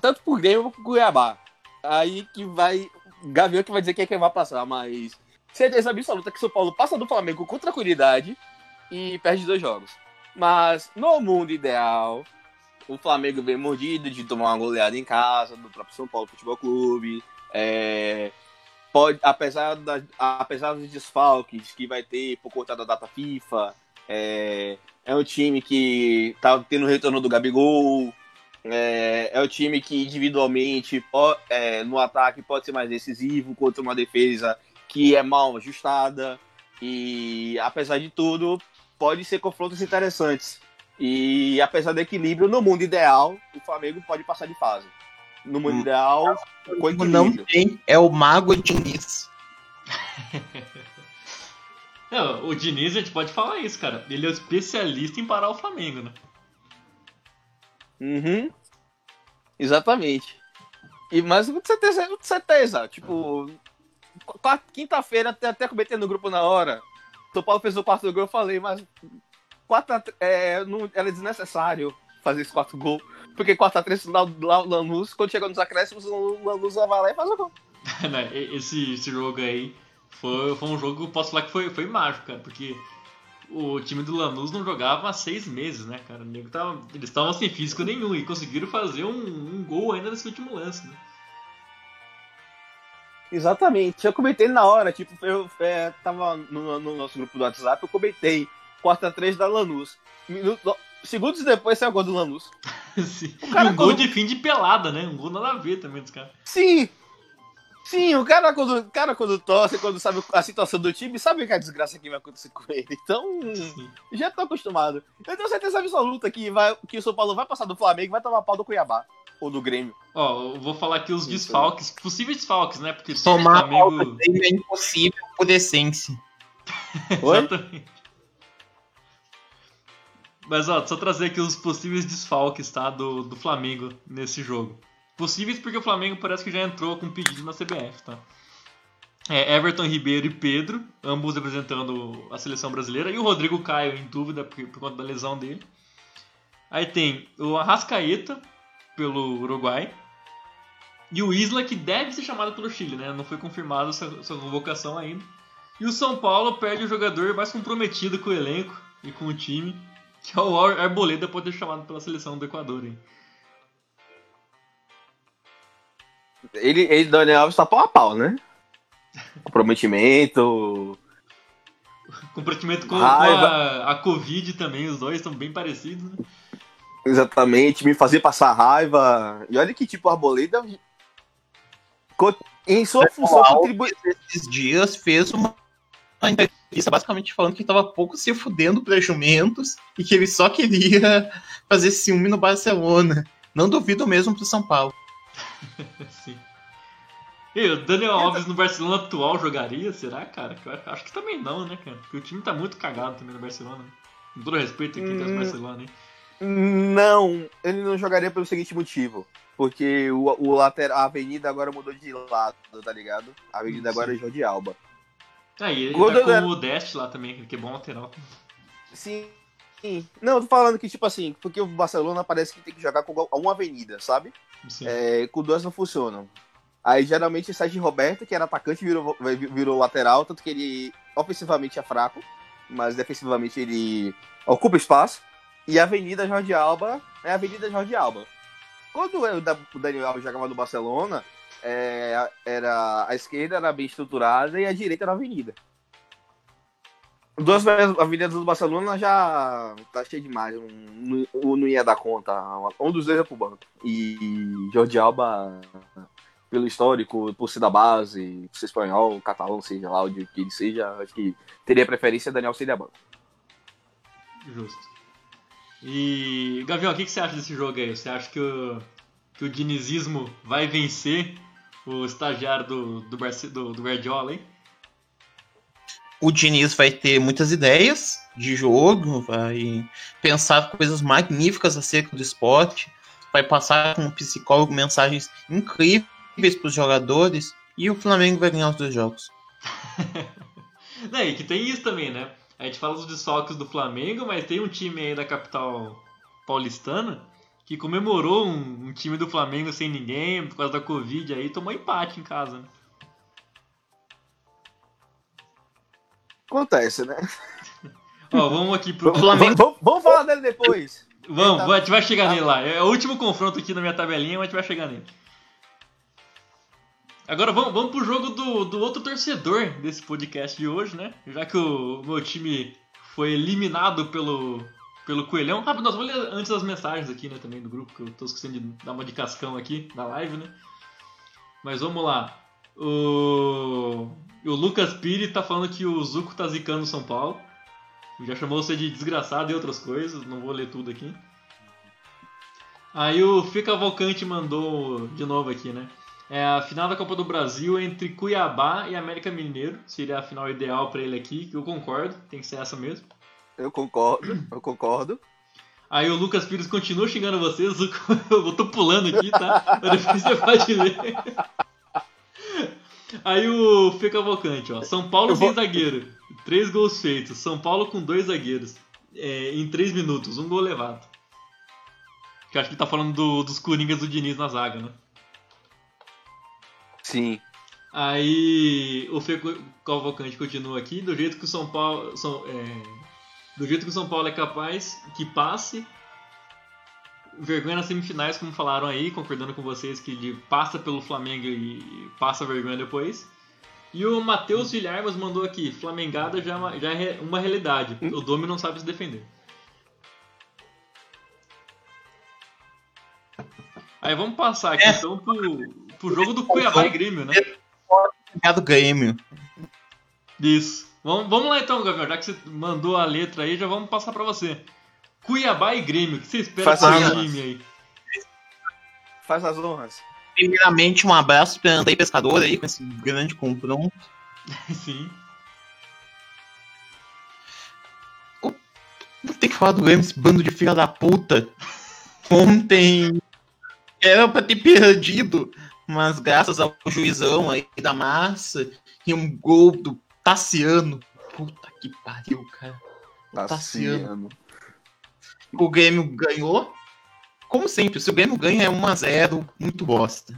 Tanto pro Grêmio quanto pro Cuiabá. Aí que vai. Gavião que vai dizer quem é que vai passar, mas. Certeza absoluta que o São Paulo passa do Flamengo com tranquilidade e perde dois jogos. Mas no mundo ideal, o Flamengo vem mordido de tomar uma goleada em casa do próprio São Paulo Futebol Clube. É, pode, apesar, da, apesar dos desfalques que vai ter por conta da data FIFA, é, é um time que tá tendo o retorno do Gabigol. É, é um time que individualmente é, no ataque pode ser mais decisivo contra uma defesa que é mal ajustada. E apesar de tudo, pode ser confrontos interessantes. E apesar do equilíbrio, no mundo ideal, o Flamengo pode passar de fase. No mundo Hum. ideal, com Não tem, é o Mago Diniz. Não, o Diniz, a gente pode falar isso, cara. Ele é o especialista em parar o Flamengo, né? Uhum. Exatamente. E, mas com certeza, com certeza, tipo, qua- quinta-feira, até, até comentei no grupo na hora, São Paulo fez o quarto gol, eu falei, mas quarta, é, não, era desnecessário fazer esse quarto gol, porque quarta três lá, lá o Lanús, quando chega nos acréscimos, o Lanús vai lá e faz o gol. Né, esse, esse jogo aí foi, foi um jogo que eu posso falar que foi, foi mágico, cara, porque o time do Lanús não jogava há seis meses, né, cara? Tava- eles estavam sem físico nenhum e conseguiram fazer um, um gol ainda nesse último lance, né? Exatamente. Eu comentei na hora, tipo, eu é, tava no, no nosso grupo do WhatsApp, eu comentei quarta três da Lanús. Minuto- segundos depois saiu o gol do Lanús. Sim. O cara um gol de fim de pelada, né? Um gol nada a ver também dos caras. Sim! Sim, o cara quando, o cara quando torce, quando sabe a situação do time, sabe que a desgraça que vai acontecer com ele. Então, já tô acostumado. Eu tenho certeza absoluta que, vai, que o São Paulo vai passar do Flamengo e vai tomar pau do Cuiabá. Ou do Grêmio. Ó, eu vou falar aqui os desfalques, possíveis desfalques, né? Porque o Tomar Flamengo. dele é impossível por essência. Oi? Exatamente. Mas ó, só trazer aqui os possíveis desfalques, tá? Do, do Flamengo nesse jogo. Possíveis porque o Flamengo parece que já entrou com pedido na CBF, tá? É, Everton Ribeiro e Pedro, ambos representando a seleção brasileira, e o Rodrigo Caio em dúvida por, por conta da lesão dele. Aí tem o Arrascaeta pelo Uruguai. E o Isla, que deve ser chamado pelo Chile, né? Não foi confirmado essa, essa convocação ainda. E o São Paulo perde o jogador mais comprometido com o elenco e com o time, que é o Ar- Arboleda, pode ser chamado pela seleção do Equador. Hein? Ele, ele Daniel Alves tá pau a pau, né? Comprometimento. Comprometimento com, Raiva. a, a Covid também, os dois estão bem parecidos. Né? Exatamente, me fazer passar raiva. E olha que tipo, a Arboleda. Em sua função contribui. Esses dias fez uma uma entrevista basicamente falando que tava pouco se fudendo pra Jumentos e que ele só queria fazer ciúme no Barcelona. Não duvido mesmo pro São Paulo. Sim. E o Daniel Alves no Barcelona atual jogaria? Será, cara? Eu acho que também não, né, cara? Porque o time tá muito cagado também no Barcelona. né? Com todo respeito aqui Hum. Barcelona, hein? Não, ele não jogaria pelo seguinte motivo. Porque o, o lateral, a avenida agora mudou de lado, tá ligado? A avenida Sim. agora é Jordi Alba. Ah, e ele Quando tá com era- o Dest lá também, que é bom lateral. Sim. sim. Não, eu tô falando que, tipo assim, porque o Barcelona parece que tem que jogar com uma avenida, sabe? É, com duas não funcionam. Aí geralmente o Sérgio Roberto, que era atacante, virou, virou lateral, tanto que ele ofensivamente é fraco, mas defensivamente ele ocupa espaço. E a Avenida Jorge Alba é a Avenida Jorge Alba. Quando o Daniel Alves jogava no Barcelona, é, era a esquerda era bem estruturada e a direita era a avenida. Duas avenidas do Barcelona já tá cheio demais, não, não, não ia dar conta. Um dos dois é pro banco. E Jordi Alba, pelo histórico, por ser da base, por ser espanhol, catalão, seja lá o que ele seja, acho que teria preferência Daniel Silva banco. Justo. E, Gavião, o que, que você acha desse jogo aí? Você acha que o, que o dinizismo vai vencer o estagiário do, do, do, do Guardiola, hein? O Diniz vai ter muitas ideias de jogo, vai pensar coisas magníficas acerca do esporte, vai passar com o psicólogo mensagens incríveis para os jogadores e o Flamengo vai ganhar os dois jogos. E que tem isso também, né? A gente fala dos desfalques do Flamengo, mas tem um time aí da capital paulistana que comemorou um, um, time do Flamengo sem ninguém por causa da Covid aí, tomou empate em casa. Né? Acontece, né? Ó, vamos aqui pro Flamengo. Vamos, vamos falar dele depois. Vamos, a gente vai chegar nele lá. É o último confronto aqui na minha tabelinha, mas a gente vai chegar nele. Agora vamos, vamos pro jogo do, do outro torcedor desse podcast de hoje, né? Já que o, o meu time foi eliminado pelo, pelo Coelhão. Rápido, nós vamos ler antes as mensagens aqui, né, também do grupo, que eu tô esquecendo de dar uma de cascão aqui na live, né? Mas vamos lá. O, o Lucas Pires tá falando que o Zuco tá zicando o São Paulo. Já chamou você de desgraçado e outras coisas, não vou ler tudo aqui. Aí o Fica Volcante mandou de novo aqui, né? É a final da Copa do Brasil entre Cuiabá e América Mineiro. Seria a final ideal para ele aqui, que eu concordo, tem que ser essa mesmo. Eu concordo, eu concordo. Aí o Lucas Pires continua xingando vocês, eu tô pulando aqui, tá? Mas depois você pode ler. Aí o Fê Cavalcante, ó. São Paulo sem vou... zagueiro. Três gols feitos. São Paulo com dois zagueiros. É, em três minutos, um gol levado. Que acho que ele tá falando do, dos Coringas do Diniz na zaga, né? Sim. Aí o Fê Cavalcante continua aqui, do jeito que o São Paulo. São, é, do jeito que o São Paulo é capaz que passe. Vergonha nas semifinais, como falaram aí, concordando com vocês que ele passa pelo Flamengo e passa vergonha depois. E o Matheus Vilharmas mandou aqui: Flamengada já, é já é uma realidade. Hum? O Domi não sabe se defender. Aí vamos passar aqui é. então pro, pro jogo do Cuiabá e Grêmio, né? do Grêmio. Isso. Vamos, vamos lá então, Gabriel. Já que você mandou a letra aí, já vamos passar para você. Cuiabá e Grêmio, o que você espera desse time aí? Faz as honras. Primeiramente, um abraço para Andrei Pescador aí, com esse grande confronto. Sim. Vou ter que falar do Grêmio, esse bando de filha da puta. Ontem era pra ter perdido, mas graças ao juizão aí da massa e um gol do Tassiano. Puta que pariu, cara. O Tassiano. O Grêmio ganhou. Como sempre, se o Grêmio ganha é 1x0, muito bosta.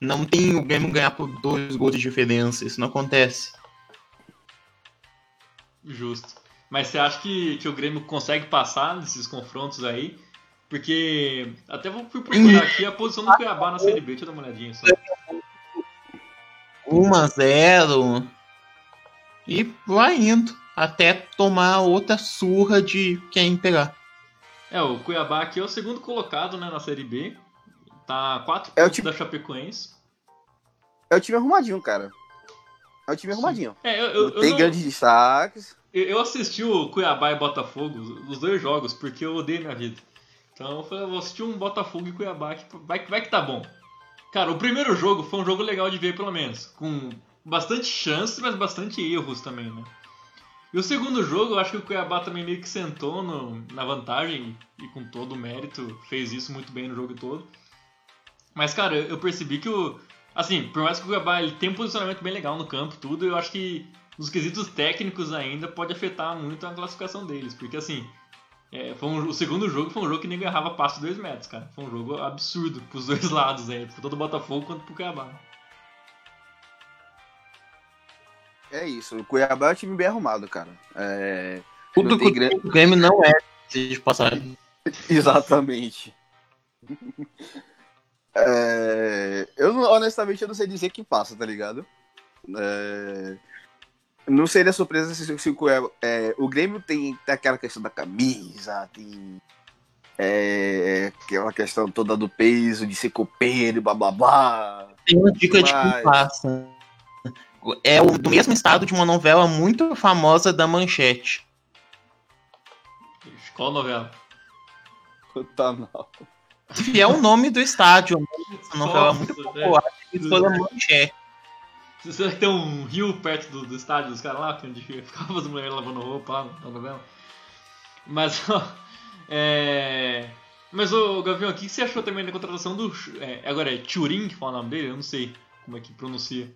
Não tem o Grêmio ganhar por dois gols de diferença, isso não acontece. Justo. Mas você acha que, que o Grêmio consegue passar nesses confrontos aí? Porque até vou procurar aqui a posição do Cuiabá na Série B, deixa eu dar uma olhadinha só. 1 a 0 e vai indo até tomar outra surra de quem pegar. É, o Cuiabá aqui é o segundo colocado né, na Série B. Tá 4 é pontos time... da Chapecoense. É o time arrumadinho, cara. É o time arrumadinho. É, eu, eu, tem não... grandes destaques. Eu assisti o Cuiabá e Botafogo, os dois jogos, porque eu odeio minha vida. Então eu falei, vou assistir um Botafogo e Cuiabá que vai, vai que tá bom. Cara, o primeiro jogo foi um jogo legal de ver, pelo menos. Com bastante chances, mas bastante erros também, né? E o segundo jogo, eu acho que o Cuiabá também meio que sentou no, na vantagem e com todo o mérito fez isso muito bem no jogo todo. Mas, cara, eu percebi que o. Assim, por mais que o Cuiabá ele tem um posicionamento bem legal no campo tudo, eu acho que nos quesitos técnicos ainda pode afetar muito a classificação deles. Porque, assim, é, foi um, o segundo jogo foi um jogo que nem agarrava passo de 2 metros, cara. Foi um jogo absurdo pros dois lados aí, tanto do Botafogo quanto pro Cuiabá. É isso, o Cuiabá é um time bem arrumado, cara. É... Tudo que grande... o Grêmio não é, de passagem. Exatamente. É, eu, honestamente, eu não sei dizer quem passa, tá ligado? É... Não seria surpresa se, se, o, é, o Grêmio tem, tem aquela questão da camisa, tem é, aquela questão toda do peso, de ser copeiro blá blá blá. Tem uma dica Mas... de quem passa. É o, do mesmo estado de uma novela muito famosa da Manchete. Qual novela? Pantanal. Que é o nome do estádio. Essa novela muito popular. É. Foi da Manchete. Será que tem um rio perto do, do estádio dos caras lá, onde ficava as mulheres lavando roupa lá na novela? Mas, ó, é... Mas, ô, Gavião, o que você achou também da contratação do... É, agora é Turing que fala o nome dele? Eu não sei como é que pronuncia.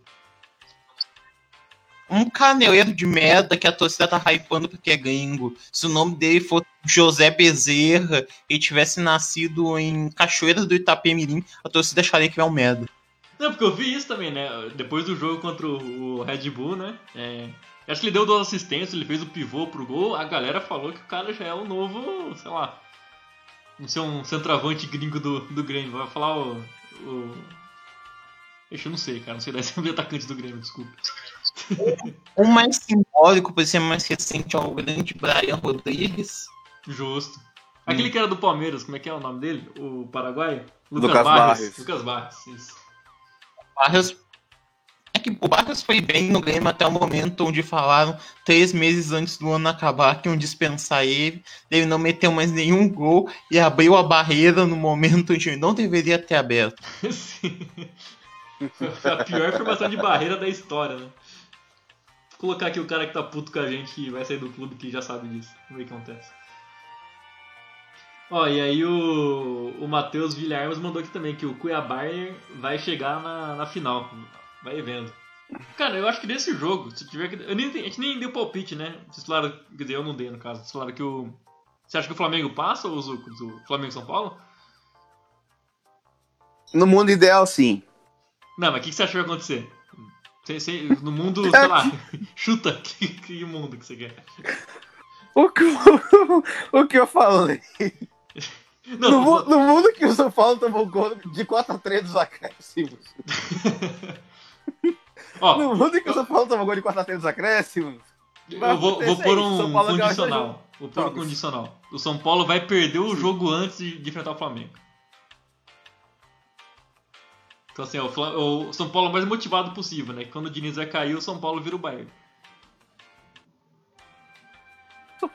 Um caneleiro de merda que a torcida tá hypando porque é gringo. Se o nome dele for José Bezerra e tivesse nascido em Cachoeiras do Itapemirim, a torcida acharia que é um merda. Não, porque eu vi isso também, né? Depois do jogo contra o Red Bull, né? É, acho que ele deu duas assistências, ele fez o pivô pro gol. A galera falou que o cara já é o novo, sei lá. Não sei, um centroavante gringo do, do Grêmio. Vai falar o. o... Ixi, eu não sei, cara. Não sei dar esse atacante do Grêmio, desculpa. O mais simbólico, por ser mais recente, é o grande Brian Rodrigues. Justo. Aquele hum. que era do Palmeiras, como é que é o nome dele? O Paraguai? Lucas, Lucas Barros. Barros. Lucas Barros, isso. Barrios. É que o Barrios foi bem no Grêmio até o momento onde falaram, três meses antes do ano acabar, que iam dispensar ele. Ele não meteu mais nenhum gol e abriu a barreira no momento onde ele não deveria ter aberto. Sim. a pior formação de barreira da história, né? Vou colocar aqui o cara que tá puto com a gente que vai sair do clube que já sabe disso. Vamos ver o que acontece. Ó, e aí o, o Matheus Vilharmas mandou aqui também que o Cuiabá vai chegar na, na final. Vai vendo. Cara, eu acho que nesse jogo, se tiver que. Eu nem, a gente nem deu palpite, né? Vocês falaram. Quer dizer, eu não dei no caso. Vocês falaram que o. Você acha que o Flamengo passa ou o Flamengo São Paulo? No mundo ideal, sim. Não, mas o que, que você acha que vai acontecer? No mundo, sei lá, chuta que, que mundo que você quer. O que, o que eu falei? Não, no, vou... no, mundo que o São Paulo tomou gol de 4x3 dos acréscimos. Ó, no mundo que o São Paulo tomou gol de 4x3 dos acréscimos. Eu vou, vou pôr um condicional. Vou pôr um condicional. O São Paulo vai perder o jogo antes de, de enfrentar o Flamengo. Então, assim, o, o São Paulo é o mais motivado possível, né? Quando o Diniz vai cair, o São Paulo vira o Bayern.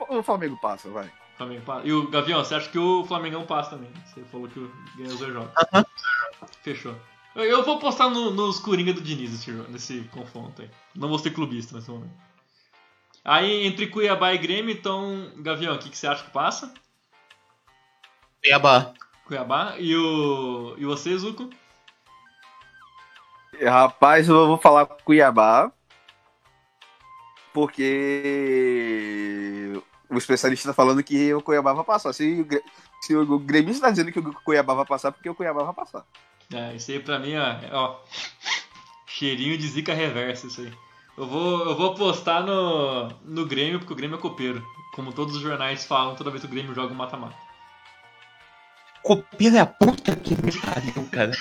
O Flamengo passa, vai. Flamengo passa. E o Gavião, você acha que o Flamengão passa também? Você falou que ganhou os dois jogos. Uh -huh. Fechou. Eu vou postar no, nos Coringa do Diniz nesse, nesse confronto aí. Não vou ser clubista nesse momento. Aí, entre Cuiabá e Grêmio, então, Gavião, o que, que você acha que passa? Cuiabá. Cuiabá. E, o, e você, Zuko? Rapaz, eu vou falar Cuiabá. Porque o especialista está falando que o Cuiabá vai passar. Se, se o Grêmio está dizendo que o Cuiabá vai passar, porque o Cuiabá vai passar. É, isso aí pra mim, ó, ó cheirinho de zica reversa isso aí. Eu vou, eu vou postar no, no Grêmio, porque o Grêmio é copeiro. Como todos os jornais falam toda vez que o Grêmio joga um mata-mata. Copeiro é a puta que me pariu, cara.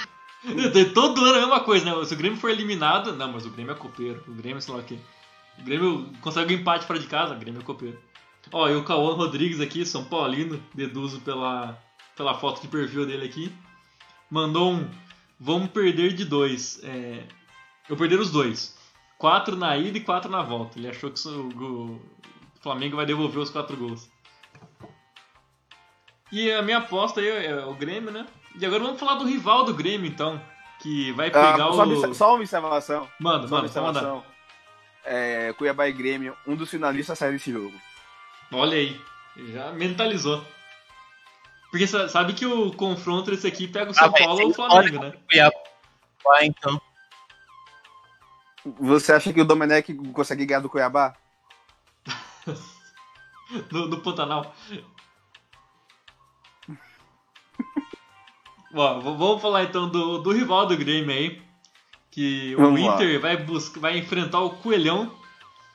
Todo ano é a mesma coisa, né? Se o Grêmio for eliminado, não, mas o Grêmio é copeiro. O Grêmio, sei lá o quê. O Grêmio consegue um empate fora de casa, o Grêmio é copeiro. Ó, e o Cauã Rodrigues aqui, São Paulino, deduzo pela, pela foto de perfil dele aqui, mandou um. Vamos perder de dois. É, eu perder os dois. Quatro na ida e quatro na volta. Ele achou que o, Flamengo vai devolver os quatro gols. E a minha aposta aí é o Grêmio, né? E agora vamos falar do rival do Grêmio, então. Que vai ah, pegar ah, só o. Só uma observação. Manda, só manda, uma observação. É, Cuiabá e Grêmio, um dos finalistas sai desse jogo. Olha aí, já mentalizou. Porque sabe que o confronto desse aqui pega o São ah, Paulo ou o Flamengo, né? Cuiabá, então. Você acha que o Domenech consegue ganhar do Cuiabá? no, no Pantanal. Bom, vamos falar então do, do rival do Grêmio aí. Que o vamos Inter lá. vai, buscar, vai enfrentar o Coelhão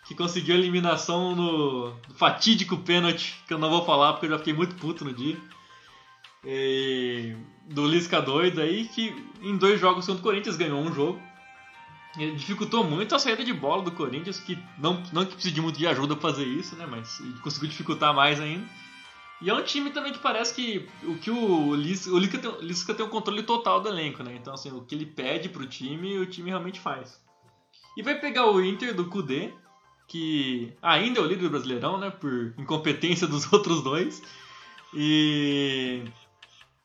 que conseguiu a eliminação no fatídico pênalti, que eu não vou falar porque eu já fiquei muito puto no dia. E, do Lisca doido aí, que em dois jogos contra o Corinthians ganhou um jogo. Ele dificultou muito a saída de bola do Corinthians, que não, não que precisa de muito de ajuda pra fazer isso, né? Mas conseguiu dificultar mais ainda. E é um time também que parece que o que o Lisca, o tem, o Lisca tem um controle total do elenco, né? Então, assim, o que ele pede pro time, o time realmente faz. E vai pegar o Inter do Kudê, que ainda é o líder do Brasileirão, né? Por incompetência dos outros dois. E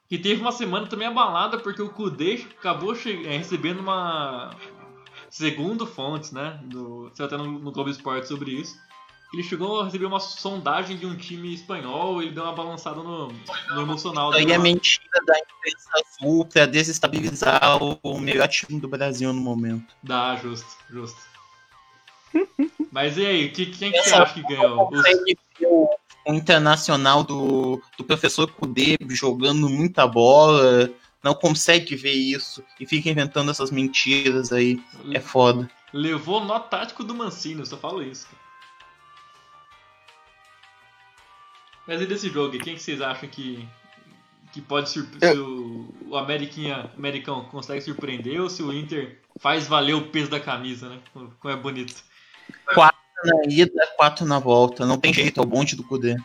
que teve uma semana também abalada porque o Kudê acabou é, recebendo uma segundo fontes, né, do, até no, no Globo Esporte sobre isso. Ele chegou a receber uma sondagem de um time espanhol, ele deu uma balançada no, no emocional. Isso aí é mentira da imprensa azul pra desestabilizar o, o melhor time do Brasil no momento. Dá, justo, justo. Mas e aí, que, quem que você acha que ganhou? Os... O internacional do, do professor Kudê jogando muita bola, não consegue ver isso e fica inventando essas mentiras aí. É foda. Levou nó tático do Mancini, eu só falo isso. Mas e desse jogo, quem que vocês acham que, que pode surpreender? Se o, o Ameriquinha, Americão consegue surpreender ou se o Inter faz valer o peso da camisa, né? Como é bonito. Quatro na ida, quatro na volta. Não tem jeito, é o bonde do Kudê.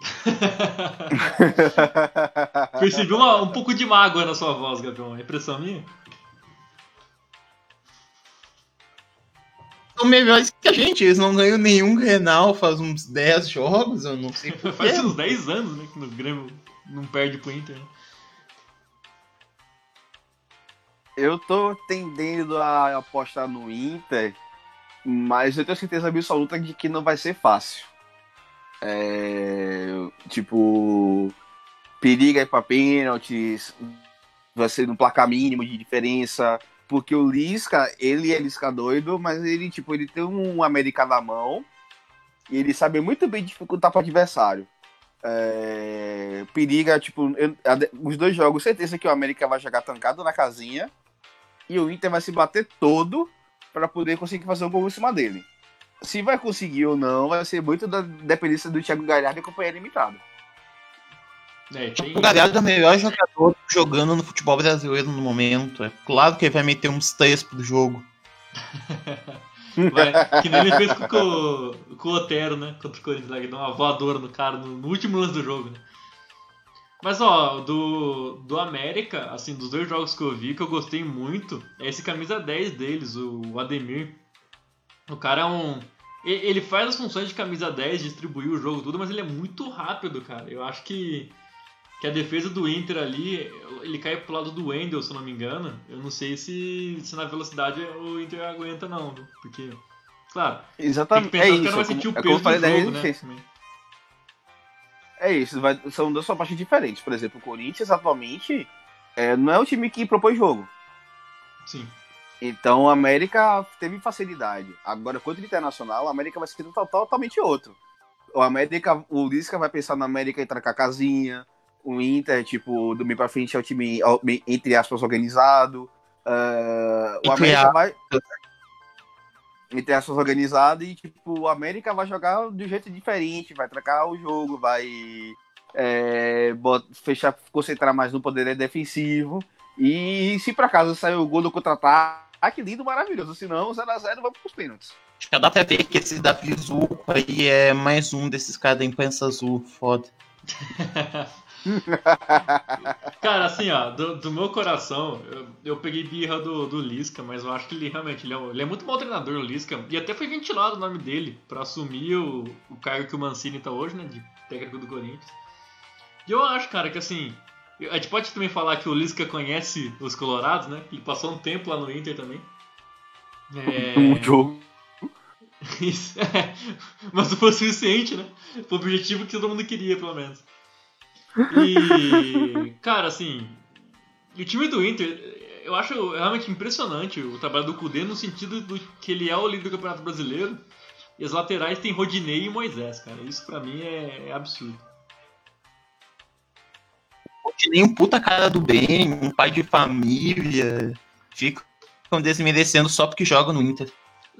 Percebi uma, um pouco de mágoa na sua voz, Gabriel. É impressão minha? São melhores que a gente, eles não ganham nenhum Renal faz uns 10 jogos, eu não sei Faz uns 10 anos, né, que o Grêmio não perde pro Inter. Né? Eu tô tendendo a apostar no Inter, mas eu tenho certeza absoluta de que não vai ser fácil. É, tipo, periga ir pra pênaltis, vai ser no placar mínimo de diferença. Porque o Lisca, ele é Lisca doido, mas ele, tipo, ele tem um América na mão e ele sabe muito bem dificultar para adversário. É, periga, tipo, eu, os dois jogos, certeza que o América vai jogar trancado na casinha e o Inter vai se bater todo para poder conseguir fazer um gol em cima dele. Se vai conseguir ou não, vai ser muito da dependência do Thiago Galhardo e companhia limitada. É, tem... O Galhardo é o melhor jogador jogando no futebol brasileiro no momento. É claro que ele vai meter uns três pro jogo. vai, que nem ele fez com, com, com o Otero, né? Contra o Corinthians, lá, que deu uma voadora no cara no, no último lance do jogo, né? Mas ó, do, do América, assim, dos dois jogos que eu vi, que eu gostei muito, é esse camisa 10 deles, o Ademir. O cara é um. Ele faz as funções de camisa 10, distribuir o jogo tudo, mas ele é muito rápido, cara. Eu acho que, que a defesa do Inter ali, ele cai pro lado do Wendel, se eu não me engano. Eu não sei se, se na velocidade o Inter aguenta, não. Porque, claro, Exatamente. tem que pensar é que o cara vai sentir o é peso do jogo, né? É isso, vai, são duas partes diferentes. Por exemplo, o Corinthians atualmente é, não é um time que propõe jogo. Sim. Então o América teve facilidade. Agora, contra o Internacional, o América vai ser totalmente outro. O América, o Lisca vai pensar no América entrar com a casinha. O Inter, tipo, do meio pra frente é o time, entre aspas, organizado. Uh, o América vai. Entre aspas, organizado e, tipo, o América vai jogar de um jeito diferente, vai trocar o jogo, vai é, fechar, concentrar mais no poder defensivo. E se por acaso sair o gol do contra-ataque, ah, que lindo, maravilhoso. Se não, 0x0, vamos pros pênaltis. Já dá pra ver que esse Davi Zuco aí é mais um desses caras da imprensa azul, foda. Cara, assim, ó, do, do meu coração, eu, eu, peguei birra do, do Lisca, mas eu acho que ele realmente ele é, ele é muito bom treinador, o Lisca. E até foi ventilado o nome dele para assumir o, o cargo que o Mancini tá hoje, né, de técnico do Corinthians. E eu acho, cara, que assim, a gente pode também falar que o Lisca conhece os Colorados, né? Ele passou um tempo lá no Inter também. É... Um jogo. Isso, é. Mas não foi o suficiente, né? Foi o objetivo que todo mundo queria, pelo menos. E, cara, assim, o time do Inter, eu acho realmente impressionante o trabalho do Cudê no sentido do que ele é o líder do Campeonato Brasileiro e as laterais tem Rodinei e Moisés, cara. Isso pra mim é, é absurdo nem um puta cara do bem, um pai de família. Ficam desmerecendo só porque joga no Inter.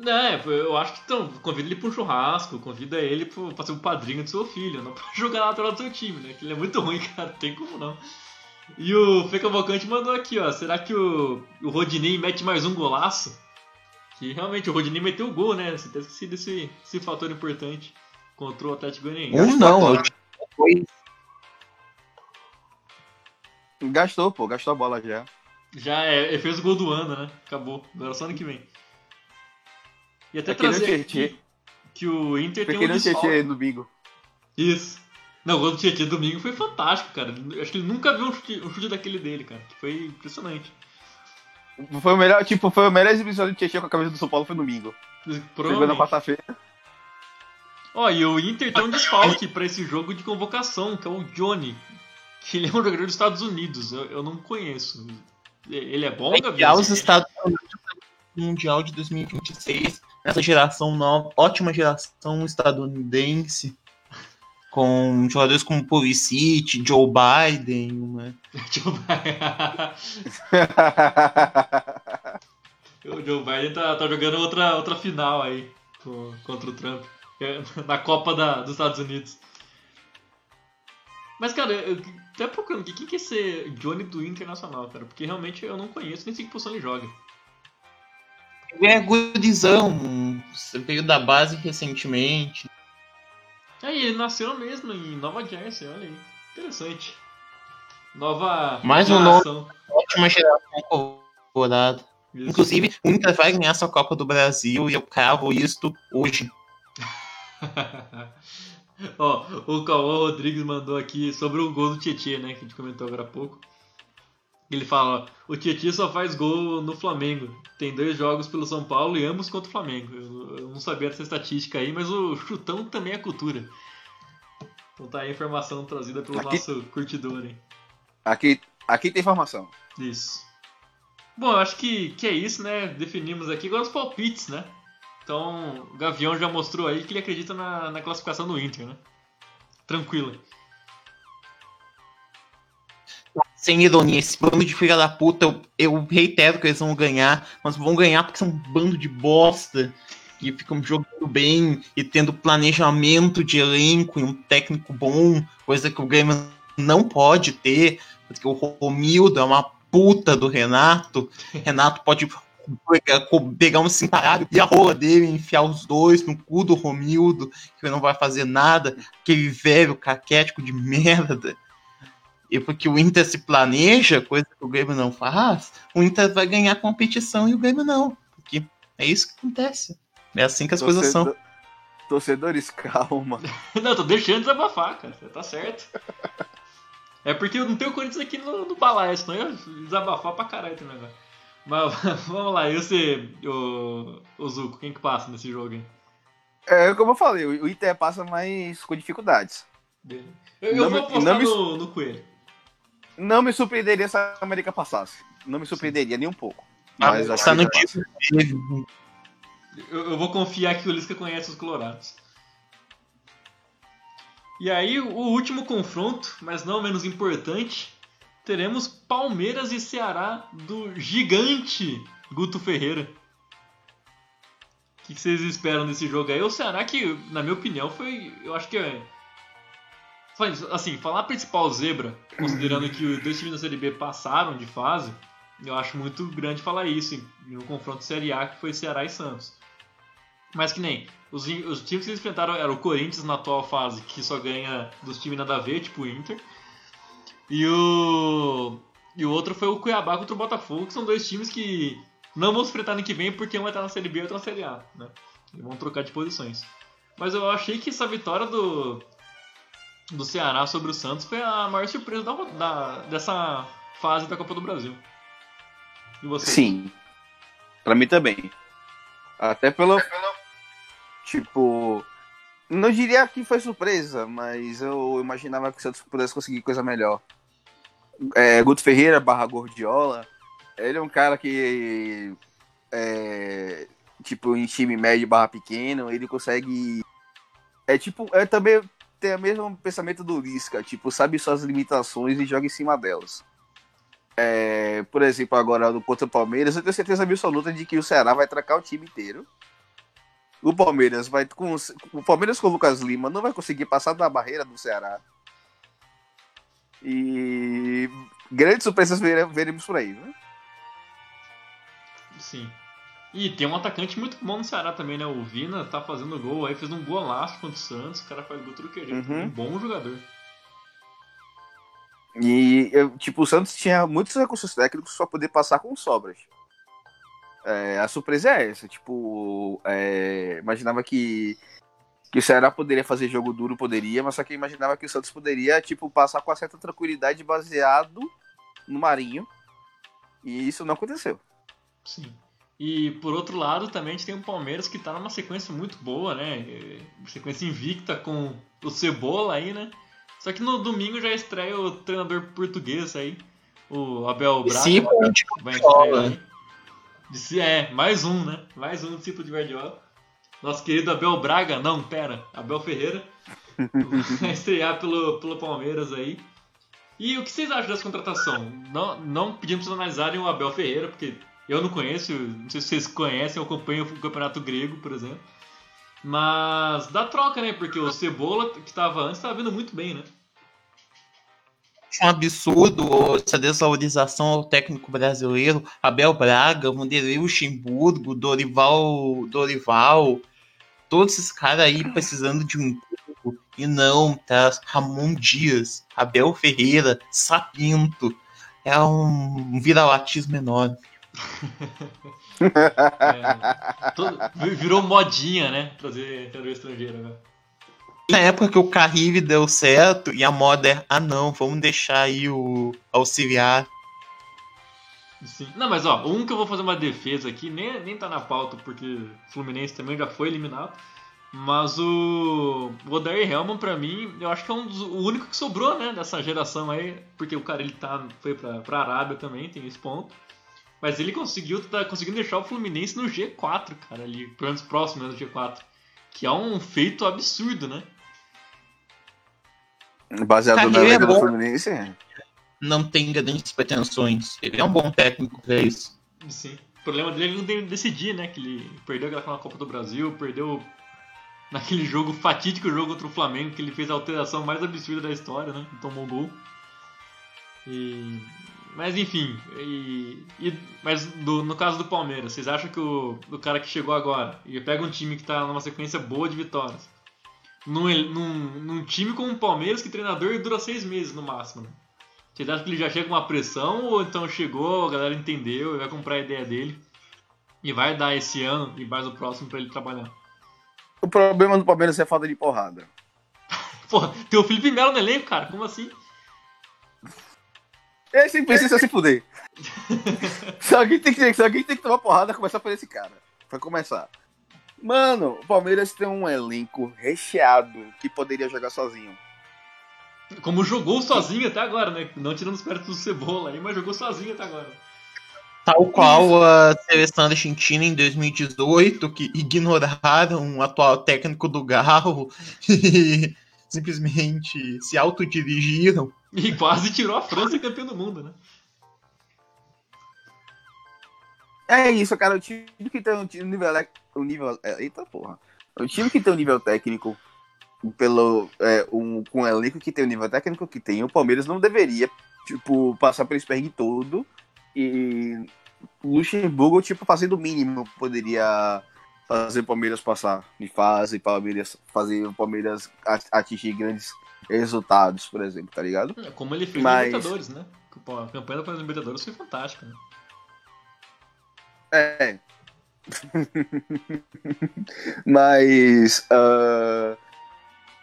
É, eu acho que então, convida ele para um churrasco, convida ele para ser o padrinho do seu filho, não para jogar na lateral do seu time, né? Que ele é muito ruim, cara, não tem como não. E o Fê Cavalcante mandou aqui, ó. Será que o, o Rodinei mete mais um golaço? Que realmente o Rodinei meteu o gol, né? Você tá esquecido desse, desse fator importante contra o Atlético Goianiense. Um não, eu foi. Gastou, pô, gastou a bola já. Já é, ele fez o gol do ano, né? Acabou. Agora só ano que vem. E até Pequeno trazer que o Inter tem um desfalque. Tietê no bingo. Isso. Não, o gol do domingo foi fantástico, cara. Acho que ele nunca viu um chute, um chute daquele dele, cara. Que foi impressionante. Foi o melhor, tipo, foi a melhor exibição do Tietchan com a camisa do São Paulo foi no bingo. Chegou na quarta-feira. Ó, e o Inter tem um desfalque pra esse jogo de convocação, que é o Johnny. Que ele é um jogador dos Estados Unidos. Eu, eu não conheço. Ele é bom, Gabriel? Mundial os Estados Unidos Mundial de 2026. Essa geração nova, ótima geração estadunidense. Com jogadores como Pulisic, Joe Biden, né? Joe Biden. o Joe Biden tá, tá jogando outra, outra final aí co- contra o Trump. é, Na Copa da- dos Estados Unidos. Mas, cara, eu até procurando quem que é esse Johnny do Internacional, cara? Porque realmente eu não conheço, nem sei que posição ele joga. É gurizão, veio da base recentemente. Aí, ele nasceu mesmo em Nova Jersey, olha aí. Interessante. Nova Mais um geração. Ótima geração colorada. Isso. Inclusive, o Inter vai ganhar sua Copa do Brasil e eu cravo isto hoje. Ó, o Cauã Rodrigues mandou aqui sobre o gol do Tietchan, né? Que a gente comentou agora há pouco. Ele fala: ó, o Tietchan só faz gol no Flamengo. Tem dois jogos pelo São Paulo e ambos contra o Flamengo. Eu, eu não sabia dessa estatística aí, mas o chutão também é cultura. Então tá aí a informação trazida pelo Aqui- nosso curtidor, hein? aqui, aqui tem informação. Isso. Bom, eu acho que, que é isso, né? Definimos aqui agora os palpites, né? Então, o Gavião já mostrou aí que ele acredita na, na classificação do Inter, né? Tranquilo. Sem ironia, esse bando de filha da puta, eu, eu reitero que eles vão ganhar, mas vão ganhar porque são um bando de bosta que ficam jogando bem e tendo planejamento de elenco e um técnico bom, coisa que o Grêmio não pode ter, porque o Romildo é uma puta do Renato. Renato pode pegar- um cintaralho e a rola dele, enfiar os dois no cu do Romildo, que não vai fazer nada, aquele velho caquético de merda. E porque o Inter se planeja, coisa que o Grêmio não faz, o Inter vai ganhar a competição e o Grêmio não. Porque é isso que acontece. É assim que as coisas são. Torcedor- Torcedores, calma. Não, tô deixando desabafar, cara. Você tá certo. É porque eu não tenho o Corinthians aqui no, no balaio, senão eu ia desabafar pra caralho esse negócio. Mas vamos lá, e você, o, o Zuko, quem que passa nesse jogo aí? É como eu falei, o Inter passa mais com dificuldades. Eu, eu Não vou apostar não me- no, no Coelho. Não me surpreenderia se a América passasse. Não me surpreenderia nem um pouco. Mas acho Tá que no ele passa. time. Eu, eu vou confiar que o Lisca conhece os Colorados. E aí, o último confronto, mas não menos importante, teremos Palmeiras e Ceará do gigante Guto Ferreira. O que que vocês esperam desse jogo aí? O Ceará que, na minha opinião, foi. Eu acho que é. Assim, falar principal zebra, considerando que os dois times da Série B passaram de fase, eu acho muito grande falar isso em em um confronto Série A que foi Ceará e Santos. Mas que nem, os, os times que eles enfrentaram eram o Corinthians na atual fase, que só ganha dos times nada a ver, tipo o Inter. E o. E o outro foi o Cuiabá contra o Botafogo, que são dois times que não vão se enfrentar no que vem porque um vai estar na Série B e outro na Série A, né? E vão trocar de posições. Mas eu achei que essa vitória do, do Ceará sobre o Santos foi a maior surpresa da, da- dessa fase da Copa do Brasil. E você? Sim. Pra mim também. Até pelo. Tipo. Não diria que foi surpresa, mas eu imaginava que o Santos pudesse conseguir coisa melhor. É, Guto Ferreira barra Gordiola. Ele é um cara que. É, tipo, em time médio barra pequeno, ele consegue. É tipo. É também. Tem o mesmo pensamento do Lisca, tipo, sabe suas limitações e joga em cima delas. É, por exemplo, agora no contra o Palmeiras, eu tenho certeza absoluta de que o Ceará vai tracar o time inteiro. O Palmeiras vai com o Palmeiras com o Lucas Lima não vai conseguir passar da barreira do Ceará. E grandes surpresas veremos por aí, né? Sim. E tem um atacante muito bom no Ceará também, né? O Vina tá fazendo gol aí, fez um golaço contra o Santos, o cara faz gol tudo que uhum. um bom jogador. E, tipo, o Santos tinha muitos recursos técnicos para poder passar com sobras. É, a surpresa é essa, tipo, é, imaginava que, que o Ceará poderia fazer jogo duro, poderia, mas só que imaginava que o Santos poderia, tipo, passar com uma certa tranquilidade baseado no Marinho, e isso não aconteceu. Sim. E por outro lado, também a gente tem o Palmeiras que tá numa sequência muito boa, né? Sequência invicta com o Cebola aí, né? Só que no domingo já estreia o treinador português aí, o Abel Braga. Sim, vai estrear aí. É, mais um, né? Mais um discípulo de Guardiola. Nosso querido Abel Braga, não, pera, Abel Ferreira. vai estrear pelo, pelo Palmeiras aí. E o que vocês acham dessa contratação? Não, não pedimos para analisarem o Abel Ferreira, porque eu não conheço, não sei se vocês conhecem, eu acompanho o campeonato grego, por exemplo. Mas dá troca, né? Porque o Cebola, que estava antes, estava vindo muito bem, né? Um absurdo essa desvalorização ao técnico brasileiro. Abel Braga, Vanderlei Luxemburgo, Dorival, Dorival, todos esses caras aí precisando de um tempo. E não, tá? Ramon Dias, Abel Ferreira, Sapinto. É um vira-latismo enorme é, todo, virou modinha, né? Trazer treinador estrangeiro agora. Na época que o Carrive deu certo e a moda é, ah não, vamos deixar aí o auxiliar. Sim. Não, mas ó, um que eu vou fazer uma defesa aqui, nem, nem tá na pauta, porque Fluminense também já foi eliminado. Mas o, o Odair Helman, pra mim, eu acho que é um dos, o único que sobrou, né, dessa geração aí, porque o cara ele tá, foi pra, pra Arábia também, tem esse ponto. Mas ele conseguiu, tá conseguindo deixar o Fluminense no G4, cara, ali, pelo menos próximo do G4. Que é um feito absurdo, né? Baseado na Liga é do Fluminense, é. Não tem grandes pretensões. Ele é um bom técnico pra isso. Sim. O problema dele é ele não decidir, né? Que ele perdeu aquela Copa do Brasil, perdeu naquele jogo, fatídico jogo contra o Flamengo, que ele fez a alteração mais absurda da história, né? Tomou gol. E mas enfim, e, e mas do, no caso do Palmeiras, vocês acham que o, o cara que chegou agora e pega um time que está numa sequência boa de vitórias, num, num, num, time como o Palmeiras, que treinador dura seis meses no máximo, né? Vocês acham que ele já chega com uma pressão ou então chegou, a galera entendeu e vai comprar a ideia dele e vai dar esse ano e mais o próximo para ele trabalhar? O problema do Palmeiras é a falta de porrada. Porra, tem o Felipe Melo no elenco, cara, como assim? Esse precisa se fuder. se, alguém tem que, se alguém tem que tomar porrada, começar por esse cara. Pra começar. Mano, o Palmeiras tem um elenco recheado que poderia jogar sozinho. Como jogou sozinho até agora, né? Não tirando os méritos do Cebola aí, mas jogou sozinho até agora. Tal qual a seleção argentina em 2018, que ignoraram o atual técnico do Galo e simplesmente se autodirigiram e quase tirou a França campeão do mundo, né? É isso, cara. O time que tem um nível. Um nível é, eita porra. O time que tem um nível técnico pelo é, um, com o elenco que tem o nível técnico que tem, o Palmeiras não deveria, tipo, passar pelo espergue todo e o Luxemburgo, tipo, fazendo o mínimo, poderia fazer o Palmeiras passar de fase, Palmeiras fazer o Palmeiras atingir grandes resultados, por exemplo, tá ligado? É, como ele fez Mas... Libertadores, né? a campanha da Libertadores foi fantástica, né? É. Mas. Uh,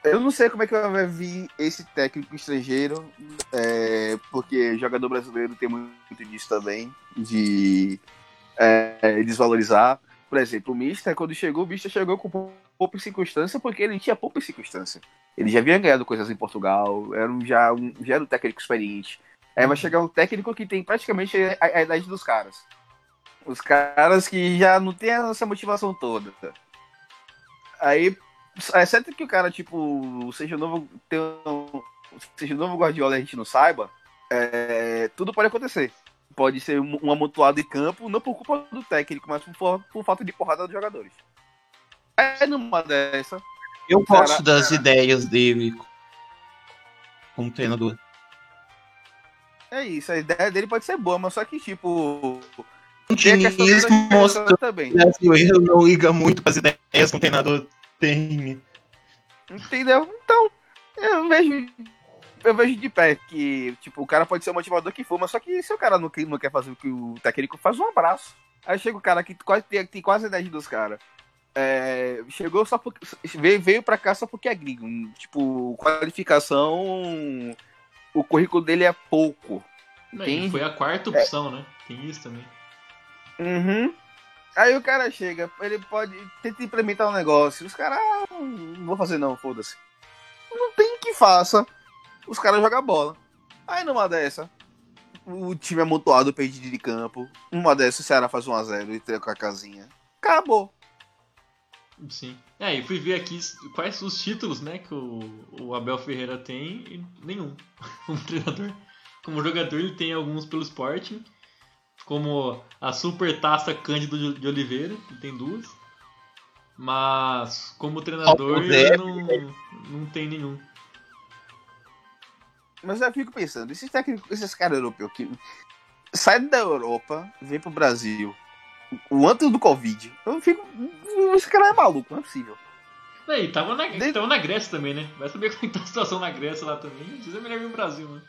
eu não sei como é que vai vir esse técnico estrangeiro, é, porque jogador brasileiro tem muito disso também, de é, desvalorizar. Por exemplo, o Mister, quando chegou, o Mister chegou com pouca circunstância porque ele tinha pouca circunstância. Ele já havia ganhado coisas em Portugal, era um, já, um, já era um técnico experiente. Aí vai chegar um técnico que tem praticamente a, a, idade dos caras. Os caras que já não tem essa motivação toda. Aí, certo que o cara, tipo, seja o novo, um, seja novo Guardiola e a gente não saiba, é, tudo pode acontecer. Pode ser um, um amontoado de campo, não por culpa do técnico, mas por, por falta de porrada dos jogadores. Aí numa dessa, eu gosto das ideias dele como treinador. É isso, a ideia dele pode ser boa, mas só que, tipo. O Diniz mostrou também. o brasileiro não liga muito para as ideias que o treinador tem. Entendeu? Então, eu vejo. Eu vejo de pé que, tipo, o cara pode ser o motivador que for, mas só que se o cara não, não quer fazer o que o técnico faz, um abraço. Aí chega o cara que quase tem, tem quase a idade dos caras. É, chegou só porque. Veio, veio pra cá só porque é gringo. Tipo, qualificação. O currículo dele é pouco. Tem- Foi a quarta opção, né? Tem isso também. Uhum. Aí o cara chega, ele pode tentar implementar um negócio. Os caras, ah, não vou fazer não, foda-se. Não tem que faça. Os caras jogam bola. Aí numa dessa, o time amontoado perdido de campo. Numa dessa, o Ceará faz 1x0 e treca a casinha. Acabou. Sim. É, e fui ver aqui quais os títulos, né, que o, o Abel Ferreira tem e nenhum. Como treinador. Como jogador, ele tem alguns pelo Sporting. Como a Super Taça Cândido de- Oliveira, ele tem duas. Mas como treinador, ele não, não tem nenhum. Mas eu fico pensando, esses técnicos, esses caras europeus que saem da Europa, vêm pro Brasil, o antes do Covid, eu fico. Esse cara é maluco, não é possível. E tava na, De- tava na Grécia também, né? Vai saber como é que tá a situação na Grécia lá também. Às é melhor vir no Brasil, né?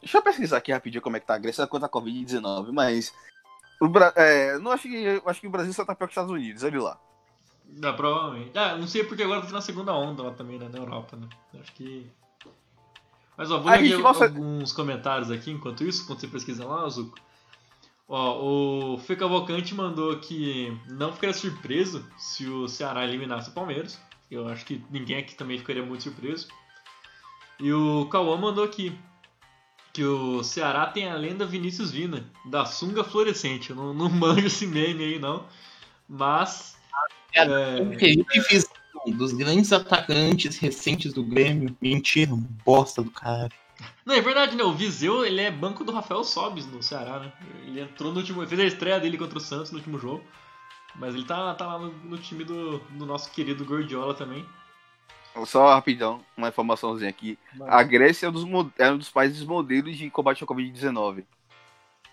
Deixa eu pesquisar aqui rapidinho como é que tá a Grécia contra a Covid-19, mas. O Bra... é, não acho que, acho que o Brasil só tá pior que os Estados Unidos, olha lá. Ah, provavelmente. Ah, não sei porque agora tá tendo a segunda onda lá também, né, na Europa, né? Acho que. Mas ó, vou A ler mostra- alguns comentários aqui enquanto isso, enquanto você pesquisa lá, Zuko. Ó, o Fê Cavalcante mandou que não ficaria surpreso se o Ceará eliminasse o Palmeiras. Eu acho que ninguém aqui também ficaria muito surpreso. E o Cauã mandou aqui que o Ceará tem a lenda Vinícius Vina, da sunga fluorescente. Eu não, não manjo esse meme aí, não. Mas. É, é, Felipe Visão, um dos grandes atacantes recentes do Grêmio. Mentira, bosta do cara. Não, é verdade, né? O Viseu, ele é banco do Rafael Sobis no Ceará, né? Ele entrou no último. fez a estreia dele contra o Santos no último jogo. Mas ele tá, tá lá no, no time do, do nosso querido Gordiola também. Só rapidão, uma informaçãozinha aqui. A Grécia é um dos, é um dos países modelos de combate ao Covid-19.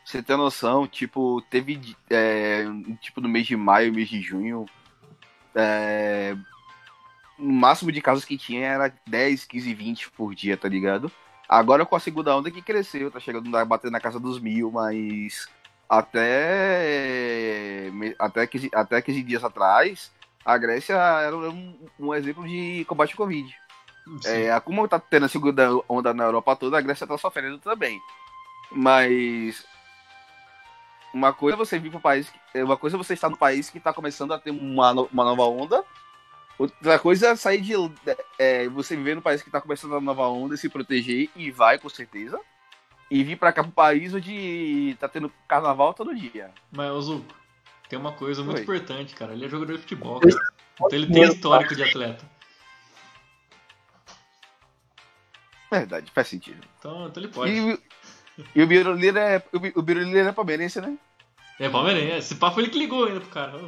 Você tem noção, tipo, teve é, tipo no mês de maio, mês de junho, é, o máximo de casos que tinha era 10, 15, 20 por dia, tá ligado? Agora com a segunda onda que cresceu, tá chegando a bater na casa dos mil, mas até até 15, até 15 dias atrás, a Grécia era um, um exemplo de combate ao Covid. Sim. É, como tá tendo a segunda onda na Europa toda, a Grécia tá sofrendo também. Mas uma coisa é você vir para país, que- uma coisa é você estar no país que tá começando a ter uma, no- uma nova onda. Outra coisa é sair de é, você viver no país que tá começando a nova onda e se proteger e vai com certeza. E vir para cá pro país onde tá tendo carnaval todo dia. Mas, ô Zuko, tem uma coisa muito Oi. importante, cara. Ele é jogador de futebol, cara. Então ele tem histórico de atleta. Verdade, faz sentido. Então, então ele pode. E, e o Birulira é o Bi- o Birulira é palmeirense, né? É Palmeirense. Esse papo foi ele que ligou ainda pro cara.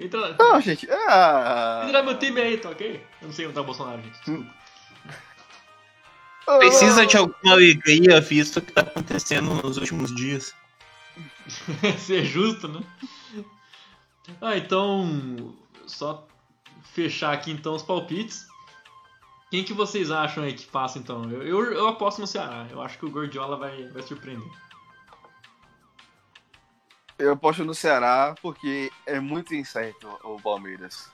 Entra lá. Não, gente. Ah, Entra meu time aí, tá ok? Eu não sei onde tá o Bolsonaro, gente. Desculpa. Precisa de alguma alegria visto o que tá acontecendo nos últimos dias. Ser justo, né? Ah, então. Só fechar aqui então os palpites. Quem que vocês acham aí que passa então? Eu, eu, eu aposto no Ceará. Eu acho que o Gordiola vai, vai surpreender. Eu aposto no Ceará porque é muito incerto o Palmeiras.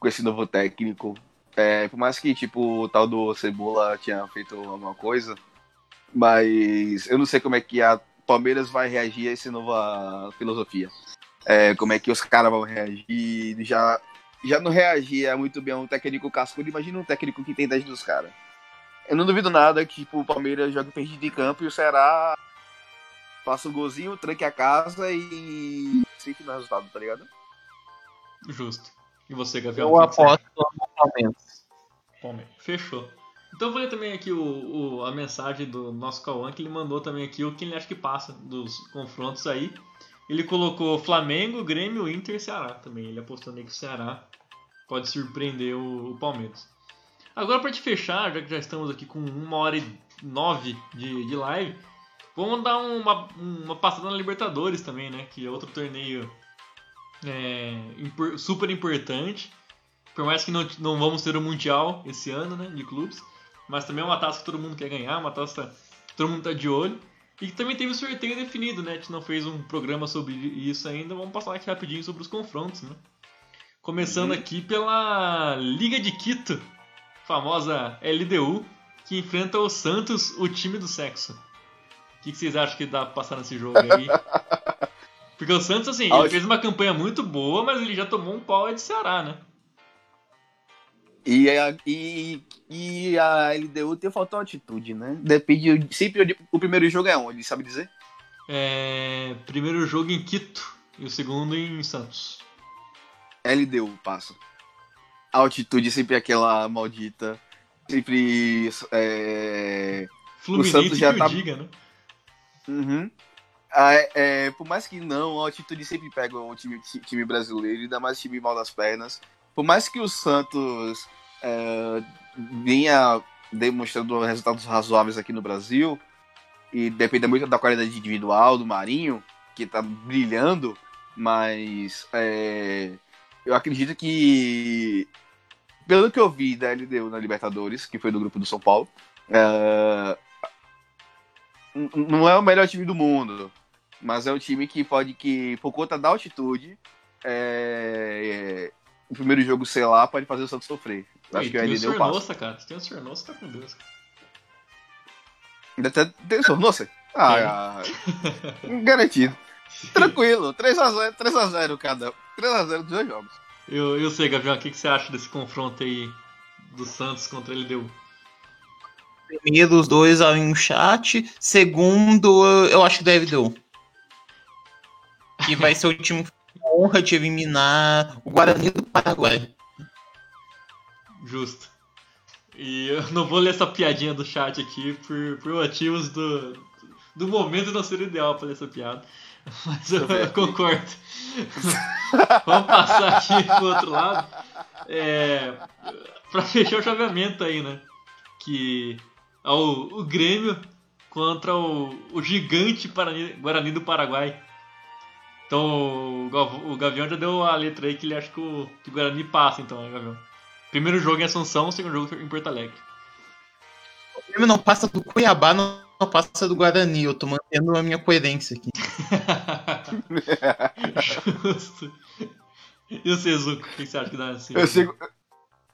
Com esse novo técnico. É, por mais que, tipo, o tal do Cebola tinha feito alguma coisa. Mas eu não sei como é que a Palmeiras vai reagir a essa nova filosofia. É, como é que os caras vão reagir. Já, já não reagia muito bem a um técnico cascudo. Imagina um técnico que tem 10 dos caras. Eu não duvido nada que tipo, o Palmeiras jogue perdido de campo e o Ceará faça um golzinho, tranque a casa e fique no resultado, tá ligado? Justo. E você, Gavião? Eu aposto no Palmeiras. Palmeiras. Fechou. Então eu vou ler também aqui o, o- a mensagem do nosso Cauã, que ele mandou também aqui o que ele acha que passa dos confrontos aí. Ele colocou Flamengo, Grêmio, Inter e Ceará também. Ele apostando aí que o Ceará pode surpreender o, o Palmeiras. Agora pra te fechar, já que já estamos aqui com uma hora e nove de, de live, vamos dar uma, uma passada na Libertadores também, né? Que é outro torneio é, impor- super importante. Por mais que não, não vamos ter o Mundial esse ano, né? De clubes. Mas também é uma taça que todo mundo quer ganhar, uma taça que todo mundo tá de olho. E também teve o sorteio definido, né? A gente não fez um programa sobre isso ainda. Vamos passar aqui rapidinho sobre os confrontos, né? Começando aqui pela Liga de Quito, famosa LDU, que enfrenta o Santos, o time do sexo. O que, que vocês acham que dá pra passar nesse jogo aí? Porque o Santos, assim, ele fez uma campanha muito boa, mas ele já tomou um pau de Ceará, né? E a, e, e a LDU tem falta uma atitude, né? Depende. Sempre o primeiro jogo é onde, sabe dizer? É, primeiro jogo em Quito e o segundo em Santos. LDU passa. A altitude sempre é aquela maldita. Sempre. É... Fluminense Santos já tá- o diga, né? Uhum. Ah, é- é, por mais que não, a altitude sempre pega o time, ti- time brasileiro, ainda mais time mal das pernas. Por mais que o Santos é, venha demonstrando resultados razoáveis aqui no Brasil, e depende muito da qualidade individual do Marinho, que tá brilhando, mas é, eu acredito que, pelo que eu vi da LDU na Libertadores, que foi do grupo do São Paulo, é, não é o melhor time do mundo, mas é um time que pode que, por conta da altitude, é, o primeiro jogo, sei lá, pode fazer o Santos sofrer. Eu Acho E que o tem o LDU passa. Sornosa, cara. Se tem o Sornosa, tá com Deus. cara. Ainda até tem Sornosa? Ah, garantido. Tranquilo, 3x0, 3x0 cada. 3x0 dos dois jogos. Eu, eu sei, Gavião, o que, que você acha desse confronto aí do Santos contra a LDU? Primeiro, os dois em um chat. Segundo, eu acho que deve deu. Que vai ser o time honra de eliminar o Guarani do Paraguai. Justo. E eu não vou ler essa piadinha do chat aqui por, por motivos do, do momento não ser ideal pra ler essa piada. Mas eu, eu concordo. Vamos passar aqui pro outro lado. É, pra fechar o chaveamento aí, né? Que é o, o Grêmio contra o, o gigante Guarani do Paraguai. Então o, Gav- o Gavião já deu a letra aí que ele acha que o, que o Guarani passa, então, né, Gavião? Primeiro jogo em Assunção, segundo jogo em Porto Alegre. O Grêmio não passa do Cuiabá, não, passa do Guarani. Eu tô mantendo a minha coerência aqui. Justo. E o Sezuko, o que você acha que dá assim? Eu sigo,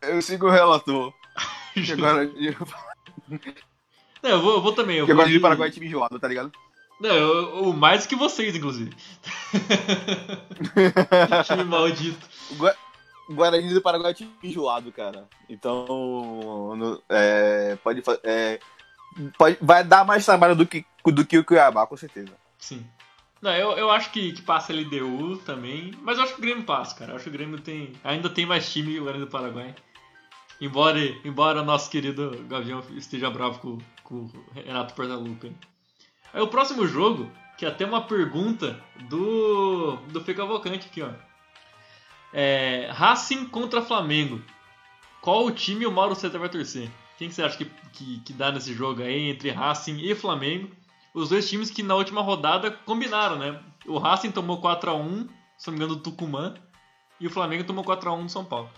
eu sigo o relator. Agora Não, eu vou, eu vou também. Eu que vou agora de de Paraguai é time enjoado, tá ligado? Não, eu, eu- mais que vocês, inclusive. Time maldito. O Gua- o Guarani do Paraguai é time enjoado, cara. Então, no- é, pode, é, pode vai dar mais trabalho do que, do que o Cuiabá, com certeza. Sim. Não, eu, eu acho que, que passa a LDU também, mas eu acho que o Grêmio passa, cara. Eu acho que o Grêmio tem, ainda tem mais time que o Guarani do Paraguai. Embora, embora o nosso querido Gavião esteja bravo com, com o Renato Portaluppi. Aí o próximo jogo, que é até uma pergunta do, do Fê Cavalcante aqui, ó. É, Racing contra Flamengo. Qual o time o Mauro César vai torcer? Quem que você acha que, que, que dá nesse jogo aí entre Racing e Flamengo? Os dois times que na última rodada combinaram, né? O Racing tomou 4x1, se não me engano, do Tucumã. E o Flamengo tomou 4x1 do São Paulo.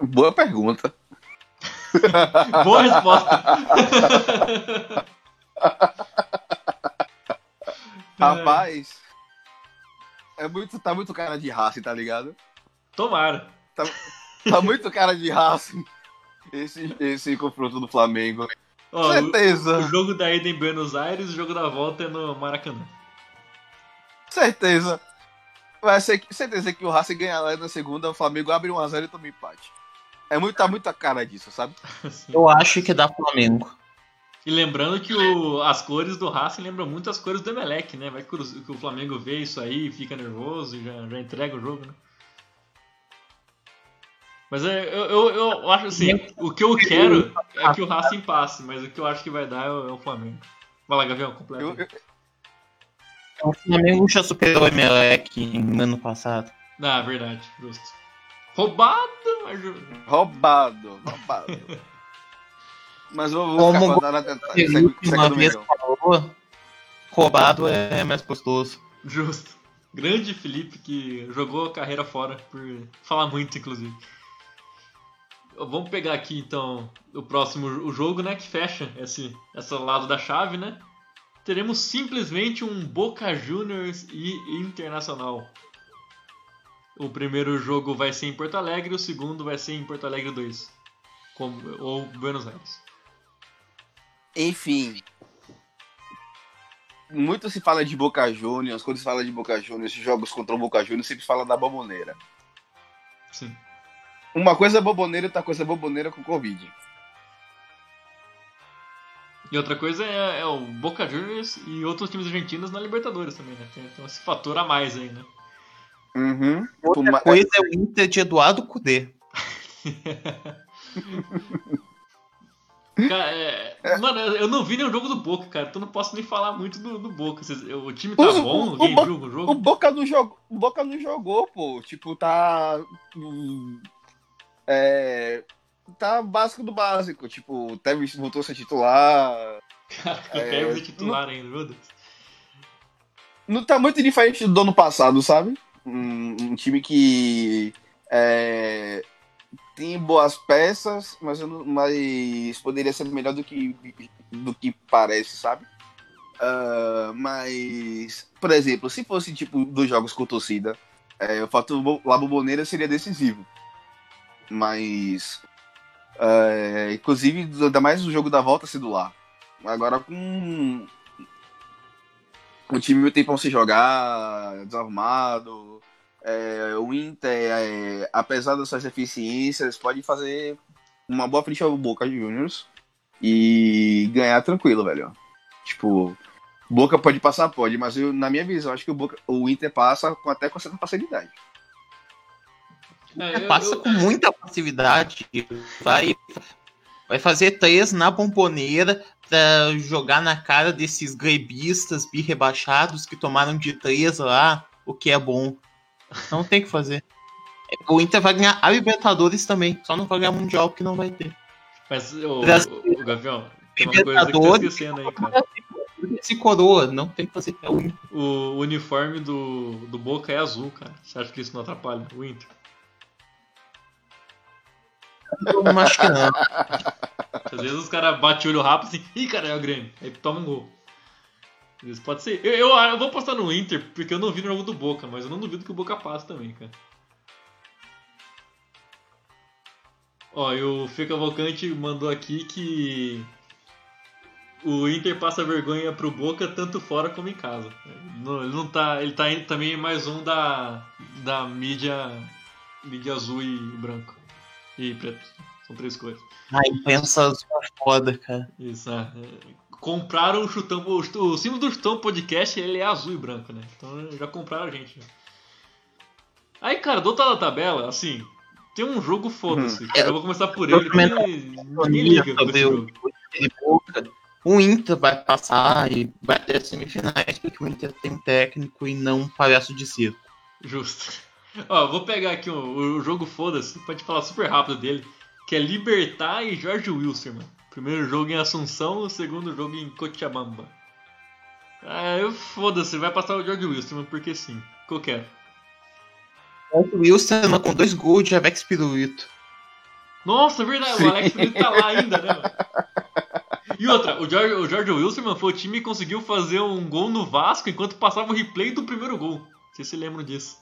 Boa pergunta. Boa resposta! Rapaz, é muito, tá muito cara de raça, tá ligado? Tomara. Tá muito cara de raça esse, esse confronto do Flamengo. Ó, o, certeza, o jogo da ida em Buenos Aires, o jogo da volta é no Maracanã. certeza. Vai ser certeza que o Racing ganhar lá na segunda, o Flamengo abre 1x0 e toma empate. É muito, tá muita cara disso, sabe? Eu acho que dá Flamengo. E lembrando que o- as cores do Racing lembram muito as cores do Emelec, né? Vai que o, que o Flamengo vê isso aí e fica nervoso e já, já entrega o jogo, né? Mas é, eu, eu, eu acho assim, o que eu quero é que o Racing passe, mas o que eu acho que vai dar é o, é o Flamengo. Vai lá, Gavião, completa. Eu, eu- O Flamengo já superou o Emelec no ano passado. Ah, verdade, justo. Roubado, mas... Roubado, roubado. mas vou, vou Como ficar na tenta- Felipe segue- segue uma vez falou, roubado é mais gostoso. Justo. Grande Felipe que jogou a carreira fora por falar muito, inclusive. Vamos pegar aqui então o próximo o jogo, né, que fecha esse esse lado da chave, né? Teremos simplesmente um Boca Juniors e Internacional. O primeiro jogo vai ser em Porto Alegre, o segundo vai ser em Porto Alegre 2, como, ou Buenos Aires. Enfim. Muito se fala de Boca Juniors, quando se fala de Boca Juniors, jogos contra o Boca Juniors, sempre fala da boboneira. Sim. Uma coisa é boboneira e outra coisa é boboneira com Covid. E outra coisa é, é o Boca Juniors e outros times argentinos na Libertadores também, né? Tem, tem esse fator a mais aí, né? Uhum. Outra Uma- coisa é o Inter de Eduardo Cudê. Cara, é- Mano, eu não vi nenhum jogo do Boca, cara, então não posso nem falar muito do, do Boca. O time tá O- bom? o- o viu o O jogo? Boca não jogou, o Boca não jogou, pô. Tipo, tá. É. Tá básico do básico. Tipo, o Tevez voltou a ser titular. Caraca, eu é, titular ainda, meu Deus. Não tá muito diferente do ano passado, sabe? Um, um time que. É, tem boas peças, mas, não- mas poderia ser melhor do que, do que parece, sabe? Ah, mas, por exemplo, se fosse tipo dos jogos com torcida, é, o fato Bo- La Boboneira seria decisivo. Mas, é, inclusive, ainda mais o jogo da volta sendo lá. Agora com o time muito tempo sem jogar, desarrumado. É, o Inter, é, apesar das suas deficiências, pode fazer uma boa frente ao Boca Juniors e ganhar tranquilo, velho. Tipo, Boca pode passar, pode, mas eu, na minha visão, acho que o, Boca, o Inter passa com, até com certa facilidade. É, eu- Passa eu- com muita passividade. Vai, vai fazer três na bomboneira pra jogar na cara desses grebistas birrebaixados que tomaram de três lá, o que é bom. Não tem o que fazer. O Inter vai ganhar a Libertadores também, só não vai ganhar Mundial porque não vai ter. Mas, ô, Brasil- ô, ô, Gavião, tem uma coisa que tá esquecendo aí, cara. Se coroa, não tem que fazer. É o Inter. O uniforme do, do Boca é azul, cara. Você acha que isso não atrapalha o Inter? Eu acho que não. Às vezes os caras batem o olho rápido assim, ih, cara, é o Grêmio. Aí toma um gol. Isso pode ser. Eu, eu, eu vou apostar no Inter, porque eu não vi no jogo do Boca, mas eu não duvido que o Boca passe também, cara. Ó, e o Fê Cavalcante mandou aqui que o Inter passa vergonha pro Boca tanto fora como em casa. Ele não tá. Ele tá indo também mais um da. da mídia. mídia azul e branco. E preto. São três cores. A imprensa azul é foda, cara. Isso, é. Compraram o chutão. O, símbolo do chutão podcast ele é azul e branco, né? Então já compraram a gente. né? Aí, cara, do outro lado da tabela, assim, tem um jogo foda-se. Hum. Eu vou começar por ele, ninguém liga pra esse jogo. O Inter vai passar e vai ter semifinais, porque o Inter tem um técnico e não um palhaço de circo. Justo. Ó, vou pegar aqui o, o jogo foda-se, pode falar super rápido dele, que é Libertar e Jorge Wilson, mano. Primeiro jogo em Assunção, o segundo jogo em Cochabamba. Ah, eu foda-se, vai passar o Jorge Wilson, mano, porque sim. Qualquer. O Wilson com dois gols de Avex Pirulito. Nossa, é verdade, o Alex Felipe tá lá ainda, né? mano? E outra, o George, o George Wilson, mano, foi o time que conseguiu fazer um gol no Vasco enquanto passava o replay do primeiro gol. Vocês se lembram disso?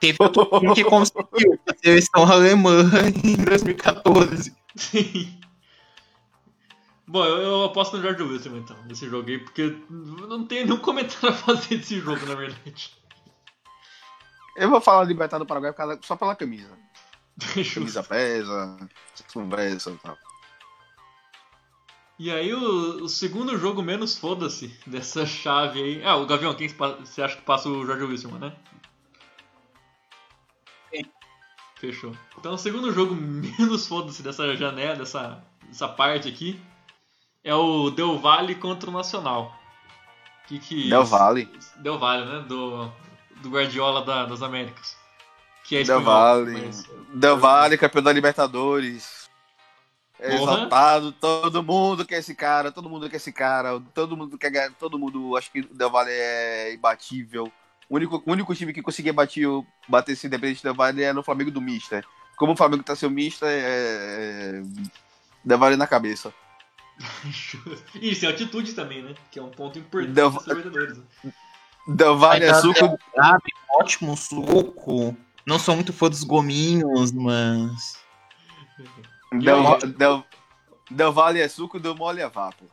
Teve outro time que conseguiu a seleção alemã em 2014. Sim. Bom, eu, eu aposto no George Wilson, então, nesse jogo aí, porque não tenho nenhum comentário a fazer desse jogo, na verdade. Eu vou falar Libertad do Paraguai só pela camisa. Camisa pesa, conversa e tal. E aí, o, o segundo jogo menos foda-se dessa chave aí. Ah, o Gavião, quem você acha que passa o George Wilson, né? Fechou. Então, o segundo jogo menos foda-se dessa janela, dessa, dessa parte aqui, é o Del Valle contra o Nacional. Que que Del Valle. Del Valle, né? Do, do Guardiola da- das Américas. Que é Del espanhol, Valle. mas- Del Valle, campeão da Libertadores. É exaltado, todo mundo quer esse cara, todo mundo quer esse cara, todo mundo quer ganhar, todo mundo acha que o Del Valle é imbatível. O único, o único time que conseguia bater, o- bater esse independente Del Valle é no Flamengo do Mister. Como o Flamengo tá sendo Mister, é. é Del Valle na cabeça. Isso, é altitude também, né? Que é um ponto importante Del- dos Libertadores. Del Valle é suco. Ótimo suco. Não sou muito fã dos gominhos, mas. Del, aí? Del, Del Valle é suco, Del Mole é vapo.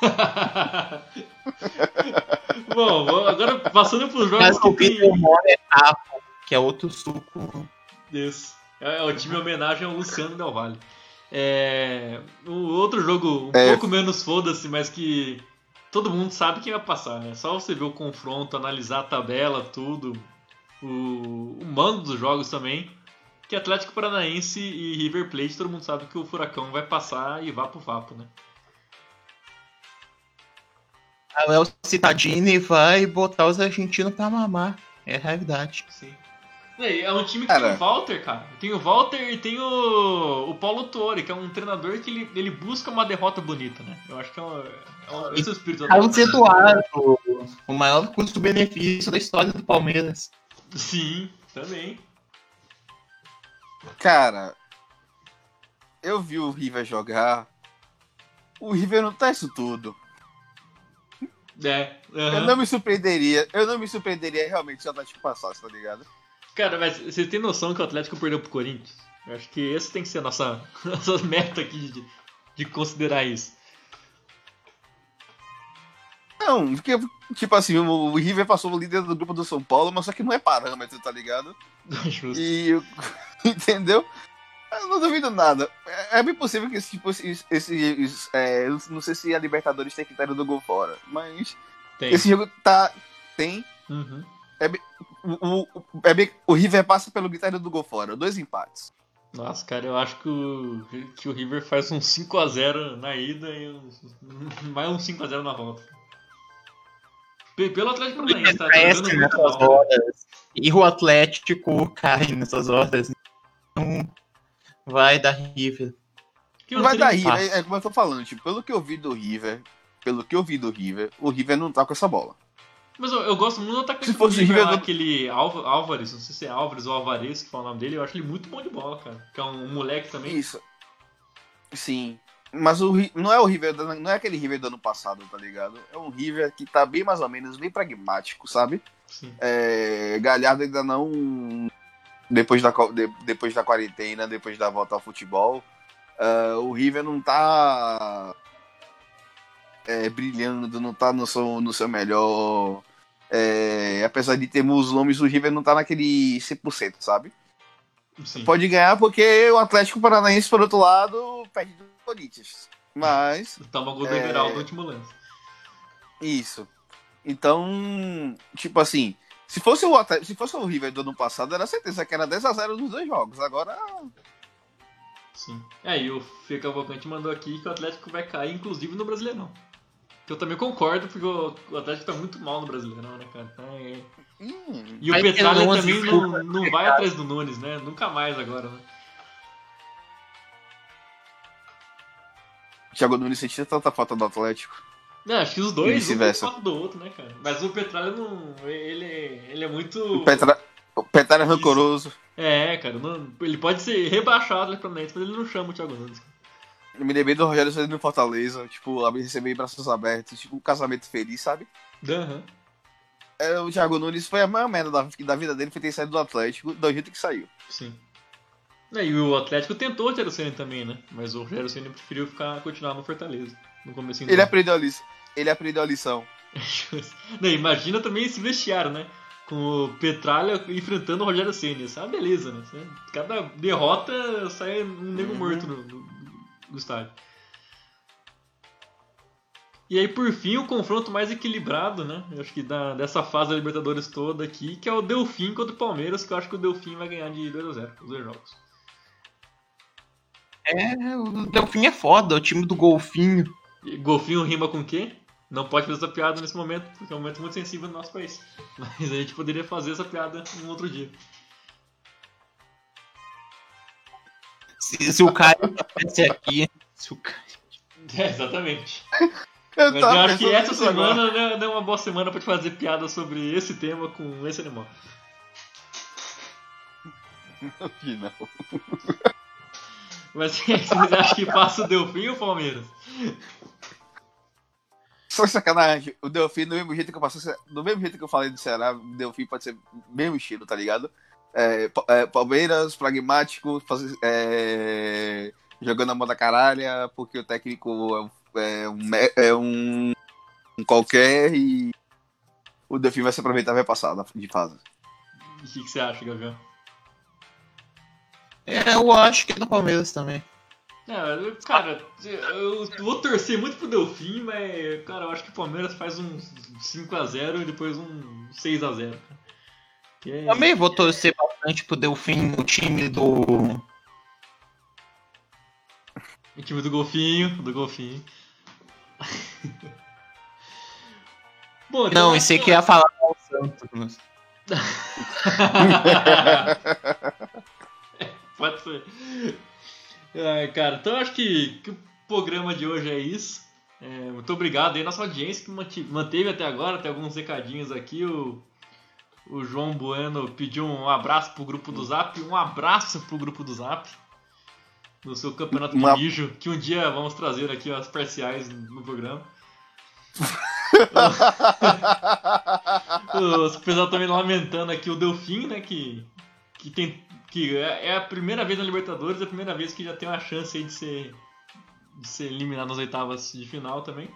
Bom, agora passando pros jogos Mas que o tem. Peter Mole é tapo, que é outro suco. Isso. É, é o time em homenagem ao Luciano Del Valle. É, o outro jogo um É. pouco menos foda-se, mas que todo mundo sabe quem vai passar, né? Só você ver o confronto, analisar a tabela, tudo, o, o mando dos jogos também. Que Atlético Paranaense e River Plate, todo mundo sabe que o Furacão vai passar e vá pro vapo, né? A Léo Citadini vai botar os argentinos pra mamar. É a realidade. Sim. É um time que tem Cara. o Walter, cara. Tem o Walter e tem o, o Paulo Torre, que é um treinador que ele, ele busca uma derrota bonita, né? Eu acho que é, um, é um, esse é o espírito do Carlos Atlético. Eduardo, o maior custo-benefício da história do Palmeiras. Sim, também. Cara, eu vi o River jogar. O River não tá isso tudo. É. Eu aham. não me surpreenderia, eu não me surpreenderia realmente se o Atlético passasse, tá ligado? Cara, mas você tem noção que o Atlético perdeu pro Corinthians? Eu acho que esse tem que ser a nossa, nossa meta aqui de, de considerar isso. Não, porque, tipo assim, o River passou o líder do grupo do São Paulo, mas só que não é parâmetro, tá ligado? Justo. E. eu- Entendeu? Eu não duvido nada. É, é bem possível que esse tipo. Esse, esse- é, eu não sei se a Libertadores tem critério do gol fora, mas. Tem. Esse jogo tá. Tem. Uhum. O, o, é bem- o River passa pelo critério do gol fora. Dois empates. Nossa, cara, eu acho que o, que o River faz um 5x0 na ida e um, mais um 5x0 na volta. Pe- Pelo Atlético Paranaense, tá tá jogando muito nessas mal. horas. E o Atlético cai nessas horas. Então, vai dar River. Não vai dar River, é, é como eu tô falando, tipo, pelo que eu vi do River, pelo que eu vi do River, o River não tá com essa bola. Mas eu, eu gosto muito do atacante Se do fosse River, River, lá, eu- aquele Álvares, não sei se é Álvares ou Alvarez que fala o nome dele, eu acho ele muito bom de bola, cara. Que é um moleque também. Isso. Sim. Mas o, não é o River, do- não é aquele River do ano passado, tá ligado? É um River que tá bem mais ou menos, bem pragmático, sabe? Sim. É, Galhardo ainda não. Depois da, de- depois da quarentena, depois da volta ao futebol, ah, o River não tá é, brilhando, não tá no seu, no seu melhor. É, apesar de termos nomes, o River não tá naquele 100%, sabe? Sim. Pode ganhar porque o Atlético Paranaense, por outro lado, perde do Corinthians. Mas, Toma gol do É. Everaldo no último lance. isso. Então, tipo assim, se fosse o se fosse o River do ano passado, era certeza que era 10x0 nos dois jogos. Agora, Sim. É, e o Fê Cavalcante mandou aqui que o Atlético vai cair, inclusive no Brasileirão. Que eu também concordo, porque o Atlético tá muito mal no Brasileirão, né, cara? É. hum, E o Petralha 11 também não, não vai atrás do Nunes, né? Nunca mais agora, né? Thiago Nunes sentia tanta falta do Atlético. Não, acho que os dois, um foto do outro, né, cara? Mas o Petralha não. Ele, ele é muito. O Petra, o Petra é rancoroso. É, cara, não- ele pode ser rebaixado ali pra mas ele não chama o Thiago Nunes. Eu me lembrei do Rogério Ceni no Fortaleza, tipo, receber braços abertos, tipo, um casamento feliz, sabe? Aham. É, o Thiago Nunes foi a maior merda da, da vida dele, foi ter saído do Atlético, do jeito que saiu. Sim. É, e o Atlético tentou o Rogério Ceni também, né? Mas o Rogério Ceni preferiu ficar, continuar no Fortaleza. No começo Ele aprendeu a lição. Ele aprendeu a lição. Não, imagina também esse vestiário, né? Com o Petralha enfrentando o Rogério Ceni. Isso é uma beleza, né? É- Cada derrota sai um nego Uhum. morto no, no- no estádio. E aí, por fim, o confronto mais equilibrado, né? Eu acho que da, dessa fase da Libertadores toda aqui, que é o Delfim contra o Palmeiras, que eu acho que o Delfim vai ganhar de 2x0, os dois jogos. É, o Delfim é foda, o time do Golfinho. Golfinho rima com o quê? não pode fazer essa piada nesse momento, porque é um momento muito sensível no nosso país. Mas a gente poderia fazer essa piada um outro dia. Se, se o Caio estivesse aqui. Se o Caio... É, exatamente. Eu, Mas eu acho que essa agora. semana não é uma boa semana pra te fazer piada sobre esse tema com esse animal. Que não. Mas vocês acham que passa o Delfim ou o Palmeiras? Só sacanagem. O Delfim, do mesmo jeito que eu passei, do mesmo jeito que eu falei do Ceará, o Delfim pode ser mesmo estilo, tá ligado? É, é, Palmeiras, pragmático, é, jogando a mão da caralha, porque o técnico é, um- é um, é um, qualquer e o Delfim vai se aproveitar e vai passar de fase. O que, que você acha, Gavião? É, eu acho que é do Palmeiras também. É, eu- cara, eu vou torcer muito pro Delfim, mas, cara, eu acho que o Palmeiras faz um 5x0 e depois um 6x0. Que é- Também vou torcer bastante pro Delfim no time do. O time do Golfinho, do Golfinho. Bom, então Não, esse aí que ia falar com o Santos. Pode ser. Ai, cara, então acho que, que o programa de hoje é isso. É, muito obrigado aí, nossa audiência que manteve até agora. Tem alguns recadinhos aqui. O, o João Bueno pediu um abraço pro grupo do Zap. Um abraço pro grupo do Zap. No seu campeonato Uma- de mijo, que um dia vamos trazer aqui as parciais no programa. O pessoal também lamentando aqui o Delfim, né? Que, que, tem, que é é a primeira vez na Libertadores, é a primeira vez que já tem uma chance de ser, de ser eliminado nas oitavas de final também.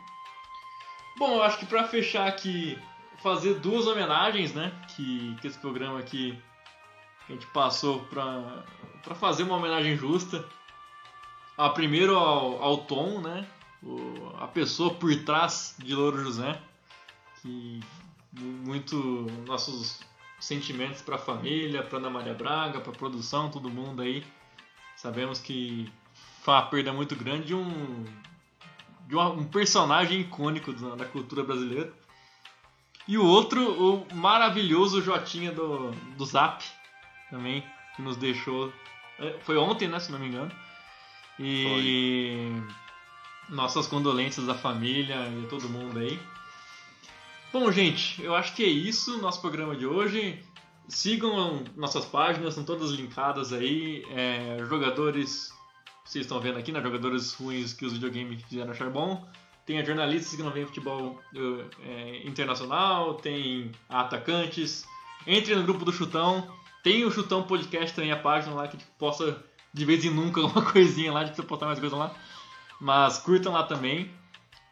Bom, eu acho que pra fechar aqui, fazer duas homenagens, né? Que, que esse programa aqui a gente passou pra fazer uma homenagem justa. A primeiro ao, ao Tom, né? O- a pessoa por trás de Louro José. Que muito nossos sentimentos para a família, para Ana Maria Braga, para a produção, todo mundo aí. Sabemos que foi uma perda muito grande de um de uma- um personagem icônico da, da cultura brasileira. E o outro, o maravilhoso Jotinha do, do Zap, também, que nos deixou. é, Foi ontem, né, se não me engano. E nossas condolências à família e a todo mundo aí. Bom, gente, eu acho que é isso nosso programa de hoje. Sigam nossas páginas, estão todas linkadas aí. É, jogadores, vocês estão vendo aqui, né? Jogadores ruins que os videogames fizeram achar bom. Tem jornalistas que não veem futebol eh, é, internacional, tem atacantes. Entre no grupo do Chutão. Tem o Chutão Podcast também, a página lá que tipo, posta de vez em nunca alguma coisinha lá, a gente precisa postar mais coisa lá. Mas curtam lá também.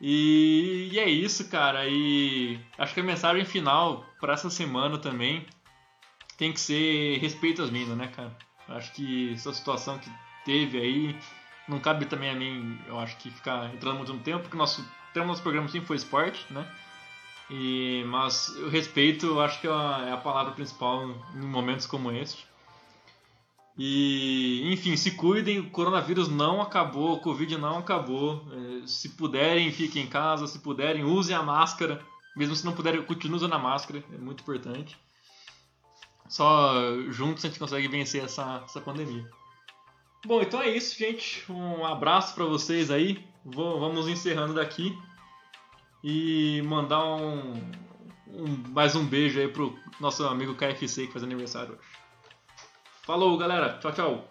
E, e é isso, cara. E acho que a mensagem final para essa semana também tem que ser respeito às minas, né, cara? Acho que essa situação que teve aí não cabe também a mim, eu acho que ficar entrando muito no tempo, porque nosso tema do nosso programa sempre foi esporte, né? E, mas o respeito eu acho que é a, é a palavra principal em momentos como este. E, enfim, se cuidem, o coronavírus não acabou, o Covid não acabou. É, Se puderem, fiquem em casa, se puderem, usem a máscara. Mesmo se não puderem, continue usando a máscara, é muito importante. Só juntos a gente consegue vencer essa, essa pandemia. Bom, então é isso, gente. Um abraço pra vocês aí. Vou- vamos encerrando daqui. E mandar um, um- mais um beijo aí pro nosso amigo KFC que faz aniversário hoje. Falou, galera. Tchau, tchau.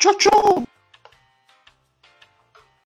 Tchau, tchau!